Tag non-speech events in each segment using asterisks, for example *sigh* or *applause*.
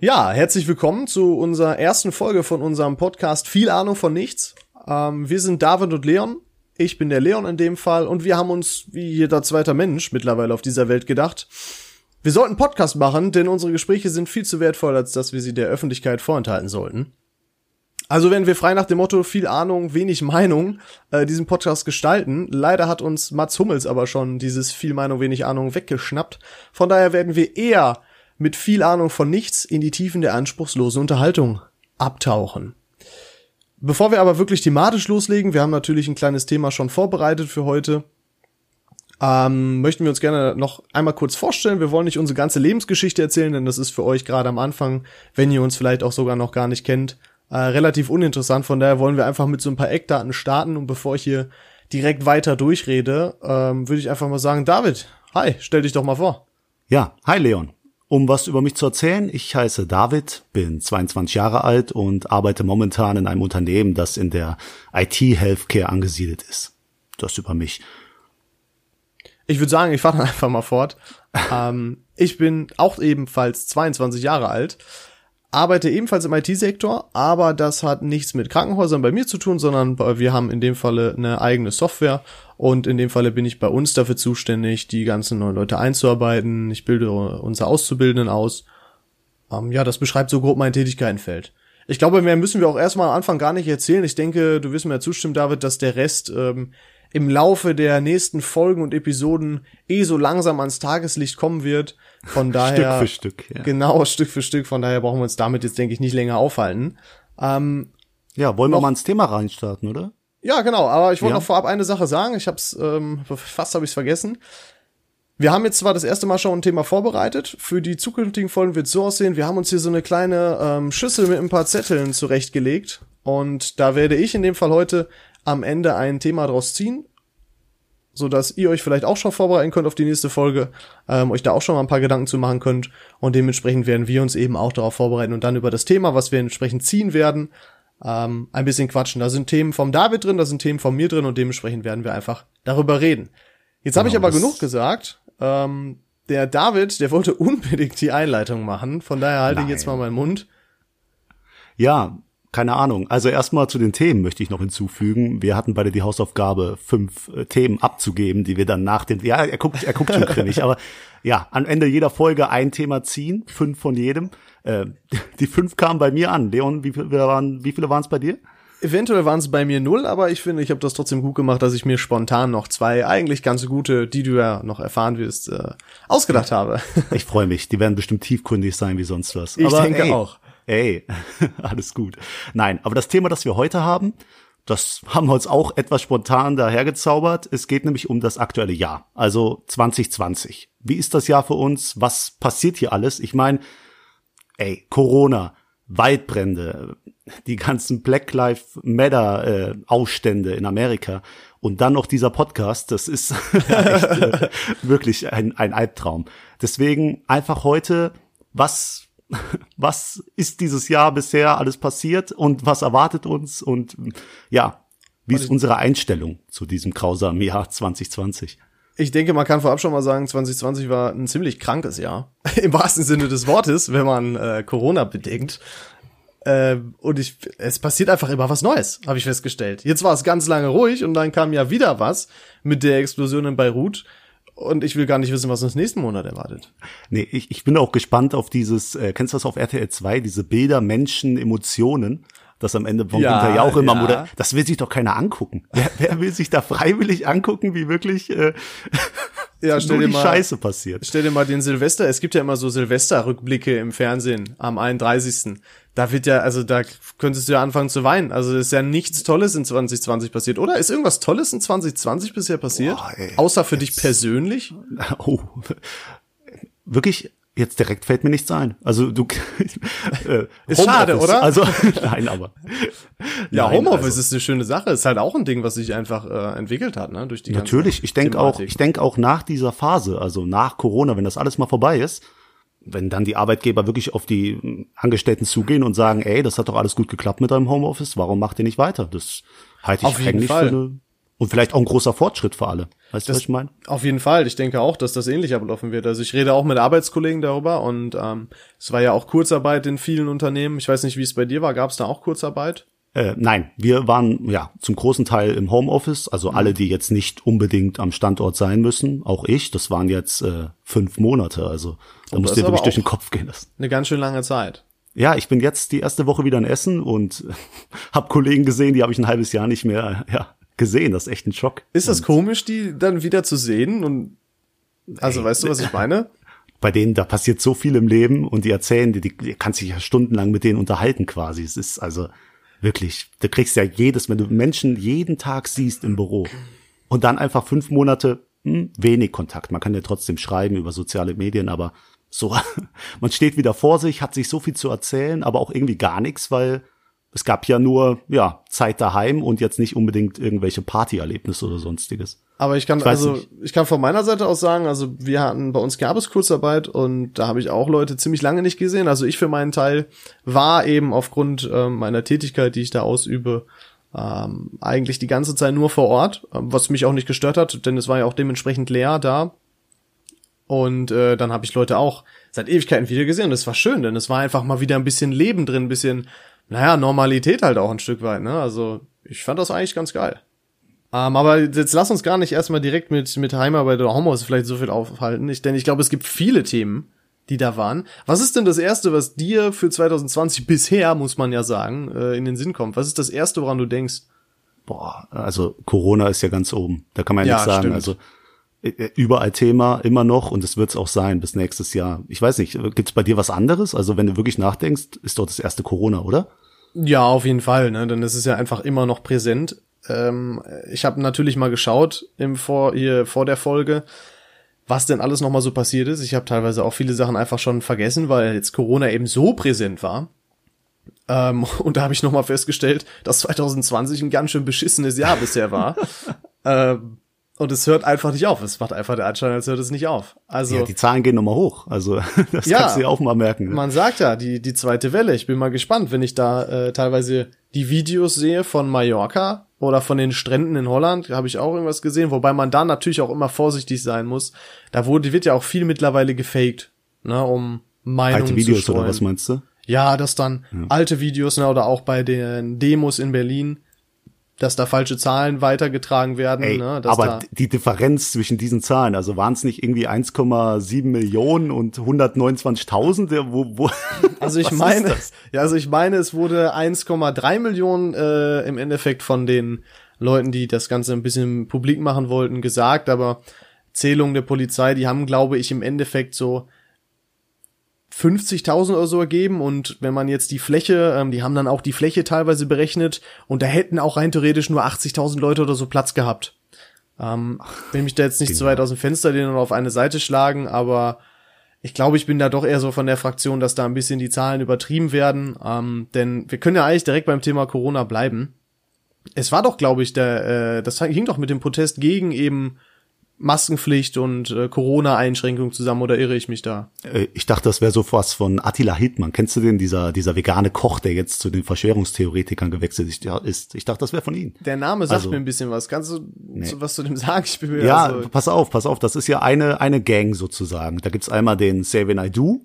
Ja, herzlich willkommen zu unserer ersten Folge von unserem Podcast Viel Ahnung von nichts. Ähm, wir sind David und Leon. Ich bin der Leon in dem Fall und wir haben uns, wie jeder zweiter Mensch mittlerweile auf dieser Welt gedacht, wir sollten Podcast machen, denn unsere Gespräche sind viel zu wertvoll, als dass wir sie der Öffentlichkeit vorenthalten sollten. Also werden wir frei nach dem Motto viel Ahnung, wenig Meinung äh, diesen Podcast gestalten. Leider hat uns Mats Hummels aber schon dieses viel Meinung, wenig Ahnung weggeschnappt. Von daher werden wir eher mit viel Ahnung von nichts in die Tiefen der anspruchslosen Unterhaltung abtauchen. Bevor wir aber wirklich thematisch loslegen, wir haben natürlich ein kleines Thema schon vorbereitet für heute, ähm, möchten wir uns gerne noch einmal kurz vorstellen. Wir wollen nicht unsere ganze Lebensgeschichte erzählen, denn das ist für euch gerade am Anfang, wenn ihr uns vielleicht auch sogar noch gar nicht kennt, äh, relativ uninteressant. Von daher wollen wir einfach mit so ein paar Eckdaten starten und bevor ich hier direkt weiter durchrede, ähm, würde ich einfach mal sagen, David, hi, stell dich doch mal vor. Ja, hi Leon. Um was über mich zu erzählen, ich heiße David, bin 22 Jahre alt und arbeite momentan in einem Unternehmen, das in der IT-Healthcare angesiedelt ist. Das über mich. Ich würde sagen, ich fahre dann *laughs* einfach mal fort. ähm, ich bin auch ebenfalls 22 Jahre alt, arbeite ebenfalls im IT-Sektor, aber das hat nichts mit Krankenhäusern bei mir zu tun, sondern wir haben in dem Falle eine eigene Software und in dem Falle bin ich bei uns dafür zuständig, die ganzen neuen Leute einzuarbeiten. Ich bilde unsere Auszubildenden aus. Ähm, ja, das beschreibt so grob mein Tätigkeitenfeld. Ich glaube, mehr müssen wir auch erstmal am Anfang gar nicht erzählen. Ich denke, du wirst mir zustimmen, David, dass der Rest ähm, im Laufe der nächsten Folgen und Episoden eh so langsam ans Tageslicht kommen wird. Von daher. Stück für Stück, ja. Genau, Stück für Stück. Von daher brauchen wir uns damit jetzt, denke ich, nicht länger aufhalten. Ähm, ja, wollen wir mal ins Thema reinstarten, oder? Ja, genau. Aber ich wollte ja. noch vorab eine Sache sagen. Ich hab's, ähm, fast habe ich es vergessen. Wir haben jetzt zwar das erste Mal schon ein Thema vorbereitet. Für die zukünftigen Folgen wird es so aussehen. Wir haben uns hier so eine kleine ähm, Schüssel mit ein paar Zetteln zurechtgelegt. Und da werde ich in dem Fall heute am Ende ein Thema draus ziehen, so dass ihr euch vielleicht auch schon vorbereiten könnt auf die nächste Folge, ähm, euch da auch schon mal ein paar Gedanken zu machen könnt und dementsprechend werden wir uns eben auch darauf vorbereiten und dann über das Thema, was wir entsprechend ziehen werden, ähm, ein bisschen quatschen. Da sind Themen vom David drin, da sind Themen von mir drin und dementsprechend werden wir einfach darüber reden. Jetzt genau, habe ich aber genug gesagt. Ähm, der David, der wollte *laughs* unbedingt die Einleitung machen, von daher halte Nein. ich jetzt mal meinen Mund. Ja, keine Ahnung. Also erstmal zu den Themen möchte ich noch hinzufügen. Wir hatten beide die Hausaufgabe, fünf äh, Themen abzugeben, die wir dann nach den, ja, er guckt, er guckt schon grimmig, aber ja, am Ende jeder Folge ein Thema ziehen, fünf von jedem. Äh, die fünf kamen bei mir an. Leon, wie viele waren, wie viele waren es bei dir? Eventuell waren es bei mir null, aber ich finde, ich habe das trotzdem gut gemacht, dass ich mir spontan noch zwei eigentlich ganz gute, die du ja noch erfahren wirst, äh, ausgedacht habe. Ich freue mich. Die werden bestimmt tiefgründig sein wie sonst was. Ich aber, denke ey, auch. Ey, *laughs* alles gut. Nein, aber das Thema, das wir heute haben, das haben wir uns auch etwas spontan dahergezaubert. Es geht nämlich um das aktuelle Jahr, also 2020. Wie ist das Jahr für uns? Was passiert hier alles? Ich meine, ey, Corona, Waldbrände, die ganzen Black Lives Matter äh, Aufstände in Amerika und dann noch dieser Podcast, das ist *laughs* echt, äh, wirklich ein, ein Albtraum. Deswegen einfach heute, was *laughs* was ist dieses Jahr bisher alles passiert und was erwartet uns und ja, wie ist unsere Einstellung zu diesem grausamen Jahr 2020? Ich denke, man kann vorab schon mal sagen, 2020 war ein ziemlich krankes Jahr. *laughs* Im wahrsten Sinne des Wortes, wenn man äh, Corona bedenkt. Äh, und ich, es passiert einfach immer was Neues, habe ich festgestellt. Jetzt war es ganz lange ruhig und dann kam ja wieder was mit der Explosion in Beirut. Und ich will gar nicht wissen, was uns nächsten Monat erwartet. Nee, ich, ich bin auch gespannt auf dieses, äh, kennst du das auf RTL 2, diese Bilder, Menschen, Emotionen? Das am Ende vom ja, Winter ja auch immer ja. Oder, das will sich doch keiner angucken. Wer, wer will sich da freiwillig angucken, wie wirklich äh, ja, stell dir mal, Scheiße passiert? Stell dir mal den Silvester, es gibt ja immer so Silvester-Rückblicke im Fernsehen am 31 da wird ja, also da könntest du ja anfangen zu weinen. Also ist ja nichts Tolles in 2020 passiert, oder? Ist irgendwas Tolles in 2020 bisher passiert? Boah, ey, Außer für dich persönlich? *laughs* Oh, wirklich Jetzt direkt fällt mir nichts ein. Also du *laughs* äh, ist schade, oder? Also *laughs* nein, aber ja, nein, Homeoffice also. ist eine schöne Sache. Ist halt auch ein Ding, was sich einfach äh, entwickelt hat, ne? Durch die natürlich. Ich denke auch, ich denke auch nach dieser Phase, also nach Corona, wenn das alles mal vorbei ist, wenn dann die Arbeitgeber wirklich auf die Angestellten zugehen und sagen, ey, das hat doch alles gut geklappt mit deinem Homeoffice, warum macht ihr nicht weiter? Das halte ich auf eigentlich für eine Und vielleicht auch ein großer Fortschritt für alle. Weißt du, was ich meine? Auf jeden Fall. Ich denke auch, dass das ähnlich ablaufen wird. Also ich rede auch mit Arbeitskollegen darüber und ähm, es war ja auch Kurzarbeit in vielen Unternehmen. Ich weiß nicht, wie es bei dir war. Gab es da auch Kurzarbeit? Äh, nein, wir waren ja zum großen Teil im Homeoffice, also alle, die jetzt nicht unbedingt am Standort sein müssen, auch ich. Das waren jetzt äh, fünf Monate, also da Oh, musst du ist wirklich durch den Kopf gehen lassen. Eine ganz schön lange Zeit. Ja, ich bin jetzt die erste Woche wieder in Essen und *laughs* habe Kollegen gesehen, die habe ich ein halbes Jahr nicht mehr ja, gesehen. Das ist echt ein Schock. Ist das komisch, die dann wieder zu sehen? Und also weißt du, was ich meine? Bei denen, da passiert so viel im Leben und die erzählen, die, die, die kannst dich ja stundenlang mit denen unterhalten quasi. Es ist also wirklich, du kriegst ja jedes, wenn du Menschen jeden Tag siehst im Büro und dann einfach fünf Monate hm, wenig Kontakt. Man kann ja trotzdem schreiben über soziale Medien, aber so, *laughs* man steht wieder vor sich, hat sich so viel zu erzählen, aber auch irgendwie gar nichts, weil es gab ja nur, ja, Zeit daheim und jetzt nicht unbedingt irgendwelche Partyerlebnisse oder sonstiges. Aber ich kann Ich also nicht. ich kann von meiner Seite aus sagen, also wir hatten bei uns gab es Kurzarbeit und da habe ich auch Leute ziemlich lange nicht gesehen. Also ich für meinen Teil war eben aufgrund ähm, meiner Tätigkeit, die ich da ausübe, ähm, eigentlich die ganze Zeit nur vor Ort, ähm, was mich auch nicht gestört hat, denn es war ja auch dementsprechend leer da. Und äh, dann habe ich Leute auch seit Ewigkeiten wieder gesehen. Und das war schön, denn es war einfach mal wieder ein bisschen Leben drin, ein bisschen, naja, Normalität halt auch ein Stück weit. Ne? Also ich fand das eigentlich ganz geil. Ähm, aber jetzt lass uns gar nicht erstmal direkt mit, mit Heimarbeit oder Homeoffice vielleicht so viel aufhalten. Ich, denn ich glaube, es gibt viele Themen, die da waren. Was ist denn das Erste, was dir für 2020 bisher, muss man ja sagen, äh, in den Sinn kommt? Was ist das Erste, woran du denkst? Boah, also Corona ist ja ganz oben. Da kann man ja Ja, nichts sagen. stimmt. Also überall Thema, immer noch und es wird's auch sein bis nächstes Jahr. Ich weiß nicht, gibt's bei dir was anderes? Also wenn du wirklich nachdenkst, ist doch das erste Corona, oder? Ja, auf jeden Fall, ne? Denn es ist ja einfach immer noch präsent. Ähm, ich habe natürlich mal geschaut im vor hier vor der Folge, was denn alles noch mal so passiert ist. Ich habe teilweise auch viele Sachen einfach schon vergessen, weil jetzt Corona eben so präsent war. Ähm, *laughs* und da habe ich noch mal festgestellt, dass 2020 ein ganz schön beschissenes Jahr bisher war. *laughs* ähm, und es hört einfach nicht auf. Es macht einfach der Anschein, als hört es nicht auf. Also Ja, die Zahlen gehen nochmal hoch. Also *laughs* das Ja. kannst du ja auch mal merken. Ne? man sagt ja, die, die zweite Welle. Ich bin mal gespannt, wenn ich da äh, teilweise die Videos sehe von Mallorca oder von den Stränden in Holland, habe ich auch irgendwas gesehen, wobei man da natürlich auch immer vorsichtig sein muss. Da wurde, wird ja auch viel mittlerweile gefaked, ne, um Meinungen Alte Videos zu streuen. oder was meinst du? Ja, dass dann alte Videos, ne, oder auch bei den Demos in Berlin, dass da falsche Zahlen weitergetragen werden, Ey, ne, aber die Differenz zwischen diesen Zahlen, also waren es nicht irgendwie 1,7 Millionen und 129.000? Der- Wo, wo, *laughs* Also ich meine, ja, also ich meine, es wurde 1,3 Millionen äh, im Endeffekt von den Leuten, die das Ganze ein bisschen publik machen wollten, gesagt, aber Zählung der Polizei, die haben, glaube ich, im Endeffekt so 50.000 oder so ergeben und wenn man jetzt die Fläche, ähm, die haben dann auch die Fläche teilweise berechnet und da hätten auch rein theoretisch nur 80.000 Leute oder so Platz gehabt. Ähm, will mich da jetzt nicht zu Genau. weit aus dem Fenster lehnen und auf eine Seite schlagen, aber ich glaube, ich bin da doch eher so von der Fraktion, dass da ein bisschen die Zahlen übertrieben werden. Ähm, denn wir können ja eigentlich direkt beim Thema Corona bleiben. Es war doch, glaube ich, der, äh, das hing doch mit dem Protest gegen eben Maskenpflicht und äh, Corona-Einschränkungen zusammen, oder irre ich mich da? Äh, Ich dachte, das wäre so was von Attila Hildmann. Kennst du den, dieser, dieser vegane Koch, der jetzt zu den Verschwörungstheoretikern gewechselt ist? Ich dachte, das wäre von ihm. Der Name sagt Also- mir ein bisschen was. Kannst du so was zu dem *laughs* sagen? Ich bin mir Ja, also, pass auf, pass auf. Das ist ja eine, eine Gang sozusagen. Da gibt's einmal den Savin I Do.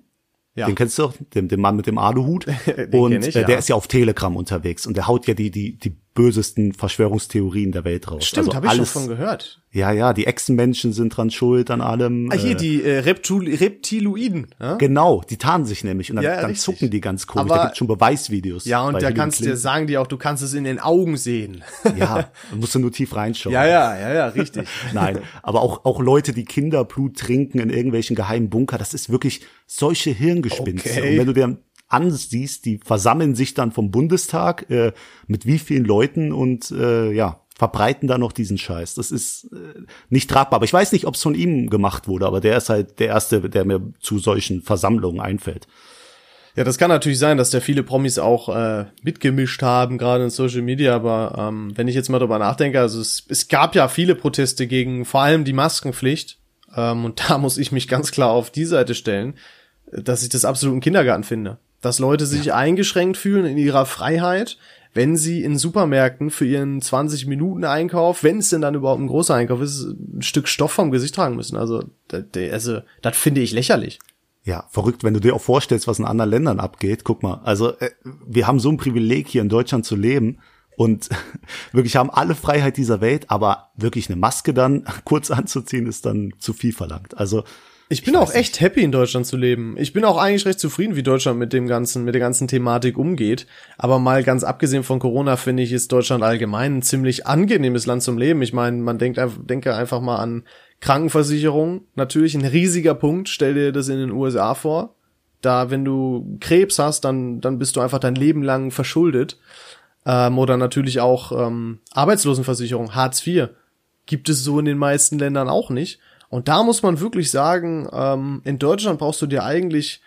Ja. Den kennst du den, den Mann mit dem Aluhut. *laughs* Den und ich, äh, ja. der ist ja auf Telegram unterwegs und der haut ja die, die, die bösesten Verschwörungstheorien der Welt raus. stimmt, also habe ich schon alles, von gehört. Ja, ja, die Echsenmenschen sind dran schuld an allem. Ah, hier äh, die äh, Reptul Reptiloiden. Ja? Genau, die tarnen sich nämlich und dann, Ja, dann zucken die ganz komisch. Aber- da gibt's schon Beweisvideos. Ja, und da Hillary kannst dir sagen die auch, du kannst es in den Augen sehen. *laughs* Ja, da musst du nur tief reinschauen. ja, ja, ja, ja, richtig. *laughs* Nein, aber auch, auch Leute, die Kinderblut trinken in irgendwelchen geheimen Bunker, das ist wirklich solche Hirngespinste. Okay. Und wenn du dir ansiehst, die versammeln sich dann vom Bundestag äh, mit wie vielen Leuten und äh, ja, verbreiten da noch diesen Scheiß. Das ist äh, nicht tragbar. Aber ich weiß nicht, ob es von ihm gemacht wurde, aber der ist halt der Erste, der mir zu solchen Versammlungen einfällt. Ja, das kann natürlich sein, dass da viele Promis auch äh, mitgemischt haben, gerade in Social Media, aber ähm, wenn ich jetzt mal drüber nachdenke, also es, es gab ja viele Proteste gegen vor allem die Maskenpflicht ähm, und *laughs* da muss ich mich ganz klar auf die Seite stellen, dass ich das absolut im Kindergarten finde. Dass Leute sich eingeschränkt fühlen in ihrer Freiheit. wenn sie in Supermärkten für ihren 20 Minuten Einkauf, wenn es denn dann überhaupt ein großer Einkauf ist, ein Stück Stoff vom Gesicht tragen müssen. Also, also das finde ich lächerlich. Ja, verrückt, wenn du dir auch vorstellst, was in anderen Ländern abgeht. Guck mal, also äh, wir haben so ein Privileg hier in Deutschland zu leben und *laughs* wirklich haben alle Freiheit dieser Welt, aber wirklich eine Maske dann *laughs* kurz anzuziehen ist dann zu viel verlangt. Also ich bin ich auch echt nicht. happy in Deutschland zu leben. Ich bin auch eigentlich recht zufrieden, wie Deutschland mit dem ganzen, mit der ganzen Thematik umgeht. Aber mal ganz abgesehen von Corona finde ich, ist Deutschland allgemein ein ziemlich angenehmes Land zum Leben. Ich meine, man denkt, denke einfach mal an Krankenversicherung. Natürlich ein riesiger Punkt. Stell dir das in den USA vor. Da, wenn du Krebs hast, dann, dann bist du einfach dein Leben lang verschuldet. Ähm, oder natürlich auch ähm, Arbeitslosenversicherung, Hartz IV. Gibt es so in den meisten Ländern auch nicht. Und da muss man wirklich sagen, ähm, in Deutschland brauchst du dir eigentlich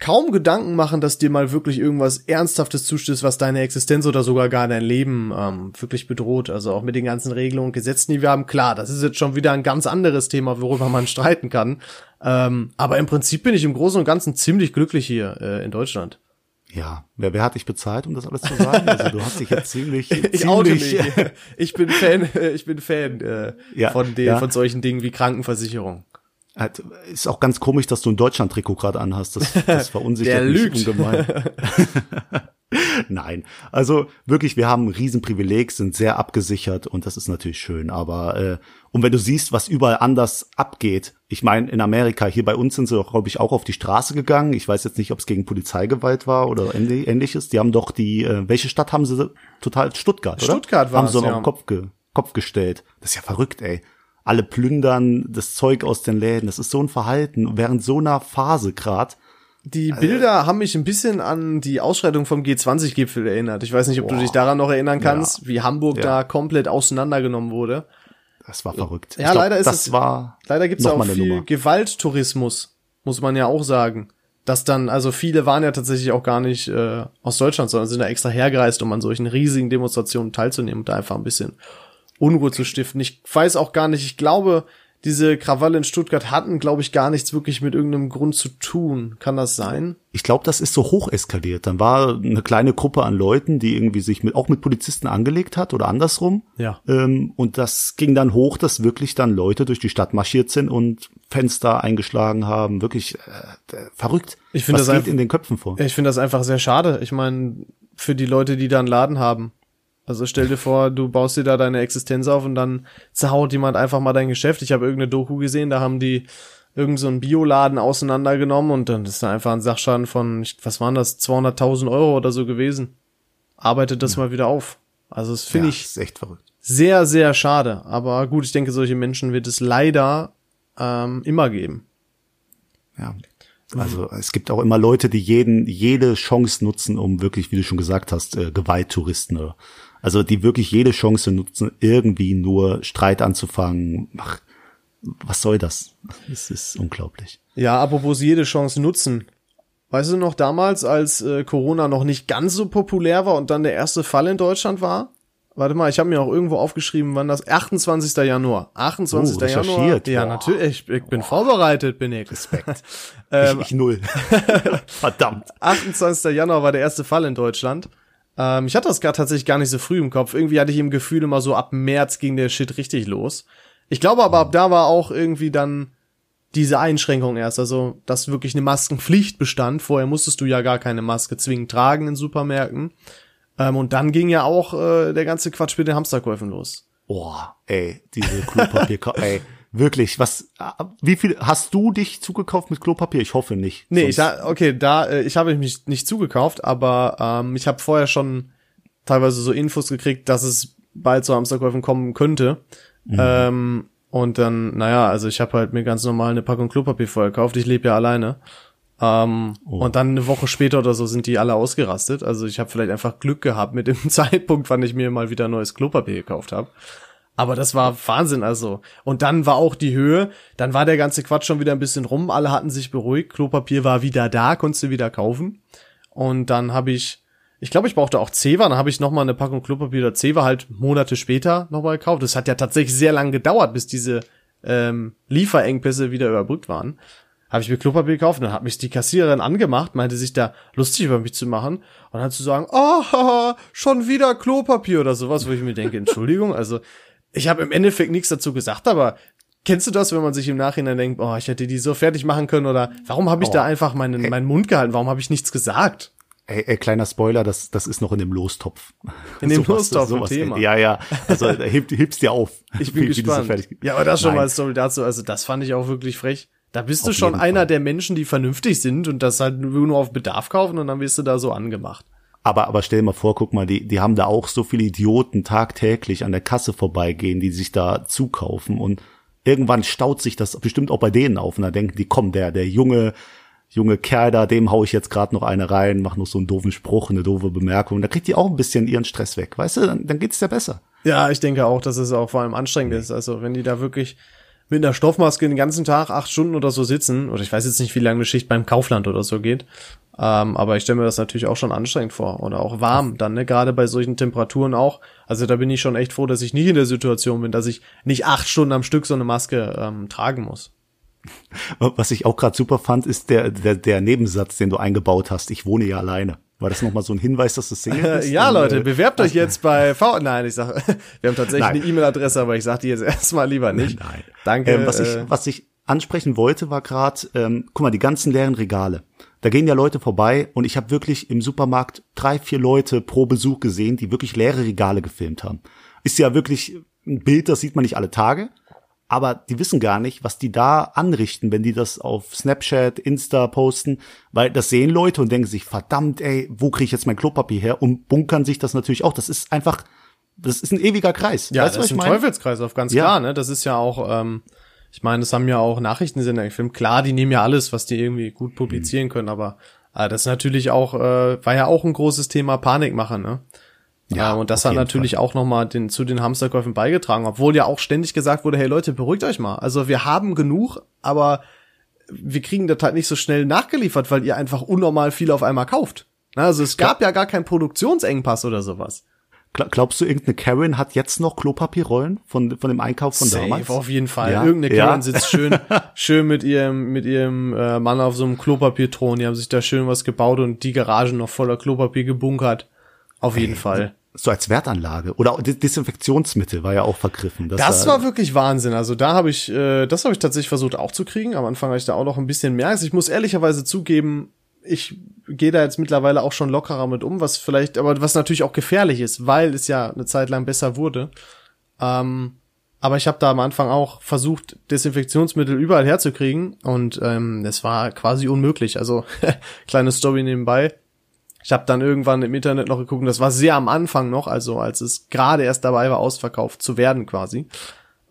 kaum Gedanken machen, dass dir mal wirklich irgendwas Ernsthaftes zustößt, was deine Existenz oder sogar gar dein Leben ähm, wirklich bedroht. Also auch mit den ganzen Regelungen und Gesetzen, die wir haben. Klar, das ist jetzt schon wieder ein ganz anderes Thema, worüber man *laughs* streiten kann. Ähm, aber im Prinzip bin ich im Großen und Ganzen ziemlich glücklich hier äh, in Deutschland. Ja, wer, wer hat dich bezahlt, um das alles zu sagen? Also du hast dich jetzt ziemlich, *laughs* ich ziemlich *laughs* Ich bin Fan, ich bin Fan äh, ja, von den, ja. von solchen Dingen wie Krankenversicherung. Halt, ist auch ganz komisch, dass du ein Deutschland-Trikot gerade anhast. Das, das *laughs* verunsichert Der mich lügt. ungemein. Nein, also wirklich, wir haben ein Riesenprivileg, sind sehr abgesichert und das ist natürlich schön. Aber äh, und wenn du siehst, was überall anders abgeht, ich meine, in Amerika, hier bei uns sind sie doch, glaube ich, auch auf die Straße gegangen. Ich weiß jetzt nicht, ob es gegen Polizeigewalt war oder ähnliches. Die haben doch die, äh, welche Stadt haben sie total? Stuttgart, oder? Stuttgart war Haben sie ja. auf den Kopf, ge Kopf gestellt. Das ist ja verrückt, ey. Alle plündern das Zeug aus den Läden. Das ist so ein Verhalten während so einer Phase grad. Die also Bilder haben mich ein bisschen an die Ausschreitung vom G20-Gipfel erinnert. Ich weiß nicht, ob Boah. du dich daran noch erinnern kannst, ja. wie Hamburg ja. da komplett auseinandergenommen wurde. Das war verrückt. Ja, glaub, leider ist das es, war leider gibt es auch viel Nummer. Gewalttourismus, muss man ja auch sagen. Dass dann, also viele waren ja tatsächlich auch gar nicht äh, aus Deutschland, sondern sind da extra hergereist, um an solchen riesigen Demonstrationen teilzunehmen und da einfach ein bisschen Unruhe zu stiften. Ich weiß auch gar nicht, ich glaube, diese Krawalle in Stuttgart hatten, glaube ich, gar nichts wirklich mit irgendeinem Grund zu tun. Kann das sein? Ich glaube, das ist so hoch eskaliert. Dann war eine kleine Gruppe an Leuten, die irgendwie sich mit, auch mit Polizisten angelegt hat oder andersrum. Ja. Ähm, und das ging dann hoch, dass wirklich dann Leute durch die Stadt marschiert sind und Fenster eingeschlagen haben. Wirklich äh, verrückt. Ich finde das geht einfach, in den Köpfen vor. Ich finde das einfach sehr schade. Ich meine, für die Leute, die da einen Laden haben, also stell dir vor, du baust dir da deine Existenz auf und dann zerhaut jemand einfach mal dein Geschäft. Ich habe irgendeine Doku gesehen, da haben die irgend so einen Bioladen auseinandergenommen und dann ist da einfach ein Sachschaden von, was waren das, 200.000 Euro oder so gewesen. Arbeitet das ja. mal wieder auf. Also das finde ja, ich echt verrückt. sehr, sehr schade. Aber gut, ich denke, solche Menschen wird es leider ähm, immer geben. Ja. Also es gibt auch immer Leute, die jeden, jede Chance nutzen, um wirklich, wie du schon gesagt hast, äh, Gewalttouristen oder also die wirklich jede Chance nutzen, irgendwie nur Streit anzufangen. Ach, was soll das? Es ist unglaublich. Ja, apropos jede Chance nutzen. Weißt du noch damals, als äh, Corona noch nicht ganz so populär war und dann der erste Fall in Deutschland war? Warte mal, ich habe mir auch irgendwo aufgeschrieben, wann das 28. Januar. 28. Oh, Januar. Ja, natürlich. Ich, ich bin Boah. vorbereitet, bin ich. Respekt. *laughs* ähm, ich, ich null. *laughs* Verdammt. 28. Januar war der erste Fall in Deutschland. Ähm, ich hatte das gar tatsächlich gar nicht so früh im Kopf. Irgendwie hatte ich im Gefühl immer so ab März ging der Shit richtig los. Ich glaube aber ab da war auch irgendwie dann diese Einschränkung erst, also dass wirklich eine Maskenpflicht bestand. Vorher musstest du ja gar keine Maske zwingend tragen in Supermärkten. Ähm, und dann ging ja auch äh, der ganze Quatsch mit den Hamsterkäufen los. Boah, ey, diese Klopapier, *laughs* ey. Wirklich, was, wie viel, hast du dich zugekauft mit Klopapier? Ich hoffe nicht. Nee, ich, okay, da, äh, ich habe mich nicht zugekauft, aber ähm, ich habe vorher schon teilweise so Infos gekriegt, dass es bald zu Hamsterkäufen kommen könnte. Mhm. Ähm, und dann, naja, also ich habe halt mir ganz normal eine Packung Klopapier vorher gekauft. Ich lebe ja alleine. Ähm, oh. Und dann eine Woche später oder so sind die alle ausgerastet. Also ich habe vielleicht einfach Glück gehabt mit dem *laughs* Zeitpunkt, wann ich mir mal wieder neues Klopapier gekauft habe. Aber das war Wahnsinn, also. Und dann war auch die Höhe, dann war der ganze Quatsch schon wieder ein bisschen rum, alle hatten sich beruhigt, Klopapier war wieder da, konntest du wieder kaufen. Und dann habe ich, ich glaube, ich brauchte auch Zewa, dann habe ich noch mal eine Packung Klopapier oder Zewa halt Monate später nochmal gekauft. Das hat ja tatsächlich sehr lange gedauert, bis diese ähm, Lieferengpässe wieder überbrückt waren. habe ich mir Klopapier gekauft und dann hat mich die Kassiererin angemacht, meinte sich da lustig über mich zu machen und dann zu sagen, oh, haha, schon wieder Klopapier oder sowas, wo ich mir denke, *laughs* Entschuldigung, also ich habe im Endeffekt nichts dazu gesagt, aber kennst du das, wenn man sich im Nachhinein denkt, oh, ich hätte die so fertig machen können oder warum habe ich oh, da einfach meinen, meinen Mund gehalten, warum habe ich nichts gesagt? Ey, ey, kleiner Spoiler, das, das ist noch in dem Lostopf. In dem *laughs* sowas, Lostopf, sowas, Thema. Ja, ja. Also heb, heb's dir auf. *laughs* Ich bin *laughs* wie, gespannt. Wie ja, aber das schon Nein. mal Story dazu. Also das fand ich auch wirklich frech. Da bist du schon einer Fall. der Menschen, die vernünftig sind und das halt nur auf Bedarf kaufen und dann wirst du da so angemacht. Aber, aber stell dir mal vor, guck mal, die, die haben da auch so viele Idioten tagtäglich an der Kasse vorbeigehen, die sich da zukaufen und irgendwann staut sich das bestimmt auch bei denen auf und da denken die, komm, der, der junge, junge Kerl da, dem hau ich jetzt gerade noch eine rein, mach noch so einen doofen Spruch, eine doofe Bemerkung. Da kriegt die auch ein bisschen ihren Stress weg, weißt du? Dann, dann geht's ja besser. Ja, ich denke auch, dass es auch vor allem anstrengend ist. Also wenn die da wirklich mit einer Stoffmaske den ganzen Tag acht Stunden oder so sitzen, oder ich weiß jetzt nicht, wie lange eine Schicht beim Kaufland oder so geht, ähm, aber ich stelle mir das natürlich auch schon anstrengend vor oder auch warm dann, ne? Gerade bei solchen Temperaturen auch. Also da bin ich schon echt froh, dass ich nicht in der Situation bin, dass ich nicht acht Stunden am Stück so eine Maske ähm, tragen muss. Was ich auch gerade super fand, ist der, der, der Nebensatz, den du eingebaut hast. Ich wohne ja alleine. War das nochmal so ein Hinweis, dass du Single *laughs* bist? ja, Leute, äh, bewerbt euch jetzt *laughs* bei V. Nein, ich sag, *laughs* wir haben tatsächlich Nein. eine E-Mail-Adresse, aber ich sag die jetzt erstmal lieber nicht. Nein. Danke. Ähm, was, ich, äh, was ich ansprechen wollte, war gerade, ähm, guck mal, die ganzen leeren Regale. Da gehen ja Leute vorbei und ich habe wirklich im Supermarkt drei, vier Leute pro Besuch gesehen, die wirklich leere Regale gefilmt haben. Ist ja wirklich ein Bild, das sieht man nicht alle Tage aber die wissen gar nicht, was die da anrichten, wenn die das auf Snapchat, Insta posten, weil das sehen Leute und denken sich, verdammt, ey, wo kriege ich jetzt mein Klopapier her? Und bunkern sich das natürlich auch. Das ist einfach, das ist ein ewiger Kreis. Ja, weißt das ist ein Teufelskreis auf ganz ja. klar, ne? Das ist ja auch, ähm, ich meine, das haben ja auch Nachrichtensender gefilmt. Klar, die nehmen ja alles, was die irgendwie gut publizieren mhm. können, aber äh, das ist natürlich auch, äh, war ja auch ein großes Thema Panikmacher, ne? Ja, und das hat natürlich Fall. auch nochmal den, zu den Hamsterkäufen beigetragen, obwohl ja auch ständig gesagt wurde, hey Leute, beruhigt euch mal. Also wir haben genug, aber wir kriegen das halt nicht so schnell nachgeliefert, weil ihr einfach unnormal viel auf einmal kauft. Also es gab ja gar keinen Produktionsengpass oder sowas. Glaubst du, irgendeine Karen hat jetzt noch Klopapierrollen von, von dem Einkauf von Safe, damals? auf jeden Fall. Ja? Irgendeine Karen ja. sitzt schön, *laughs* schön mit ihrem, mit ihrem äh, Mann auf so einem Klopapierthron. Die haben sich da schön was gebaut und die Garagen noch voller Klopapier gebunkert. Auf jeden Ey, Fall so als Wertanlage oder Desinfektionsmittel war ja auch vergriffen. Das, das war wirklich Wahnsinn. Also da habe ich, äh, das habe ich tatsächlich versucht auch zu kriegen. Am Anfang habe ich da auch noch ein bisschen mehr. Also ich muss ehrlicherweise zugeben, ich gehe da jetzt mittlerweile auch schon lockerer mit um, was vielleicht, aber was natürlich auch gefährlich ist, weil es ja eine Zeit lang besser wurde. Ähm, aber ich habe da am Anfang auch versucht, Desinfektionsmittel überall herzukriegen und ähm, es war quasi unmöglich. Also *laughs* kleine Story nebenbei. Ich habe dann irgendwann im Internet noch geguckt, das war sehr am Anfang noch, also als es gerade erst dabei war, ausverkauft zu werden quasi.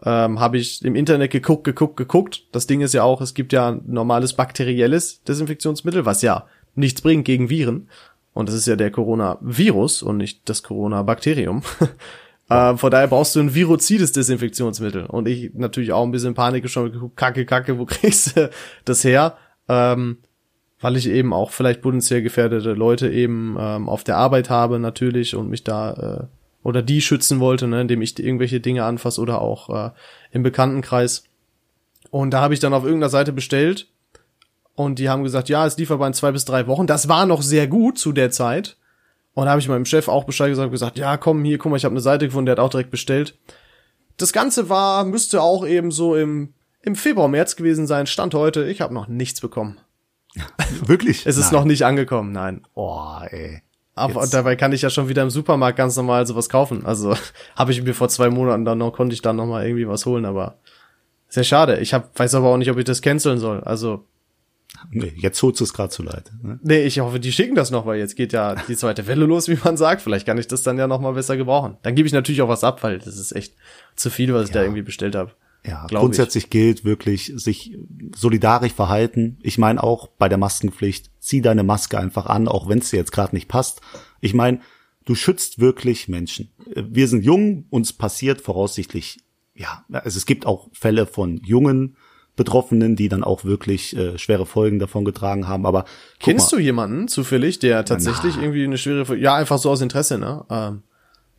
Ähm, habe ich im Internet geguckt, geguckt, geguckt. Das Ding ist ja auch, es gibt ja normales bakterielles Desinfektionsmittel, was ja nichts bringt gegen Viren. Und das ist ja der Coronavirus und nicht das Corona-Bakterium. *laughs* äh, von daher brauchst du ein virozides Desinfektionsmittel. Und ich natürlich auch ein bisschen Panik schon geguckt, kacke, kacke, wo *laughs* kriegst du das her? Ähm, weil ich eben auch vielleicht potenziell gefährdete Leute eben ähm, auf der Arbeit habe natürlich und mich da äh, oder die schützen wollte, ne, indem ich irgendwelche Dinge anfasse oder auch äh, im Bekanntenkreis. Und da habe ich dann auf irgendeiner Seite bestellt und die haben gesagt, ja, es lieferbar in zwei bis drei Wochen. Das war noch sehr gut zu der Zeit. Und da habe ich meinem Chef auch Bescheid gesagt, gesagt, ja, komm hier, guck mal, ich habe eine Seite gefunden, der hat auch direkt bestellt. Das Ganze war, müsste auch eben so im, im Februar, März gewesen sein, Stand heute. Ich habe noch nichts bekommen. *laughs* Wirklich? Es ist nein. noch nicht angekommen, nein. Oh, ey. Aber Jetzt. dabei kann ich ja schon wieder im Supermarkt ganz normal sowas kaufen. Also *laughs* habe ich mir vor zwei Monaten dann noch, konnte ich dann noch mal irgendwie was holen, aber sehr schade. Ich hab, weiß aber auch nicht, ob ich das canceln soll. Also Nee, jetzt holst es gerade zu leid. Ne? Nee, ich hoffe, die schicken das noch, weil jetzt geht ja die zweite Welle los, wie man sagt. Vielleicht kann ich das dann ja noch mal besser gebrauchen. Dann gebe ich natürlich auch was ab, weil das ist echt zu viel, was ja. ich da irgendwie bestellt habe. Ja, grundsätzlich ich. gilt wirklich sich solidarisch verhalten. Ich meine auch bei der Maskenpflicht, zieh deine Maske einfach an, auch wenn es dir jetzt gerade nicht passt. Ich meine, du schützt wirklich Menschen. Wir sind jung, uns passiert voraussichtlich, ja, also es gibt auch Fälle von jungen Betroffenen, die dann auch wirklich äh, schwere Folgen davon getragen haben. Aber kennst mal. du jemanden zufällig, der tatsächlich Na. irgendwie eine schwere, ja einfach so aus Interesse, ne? Ähm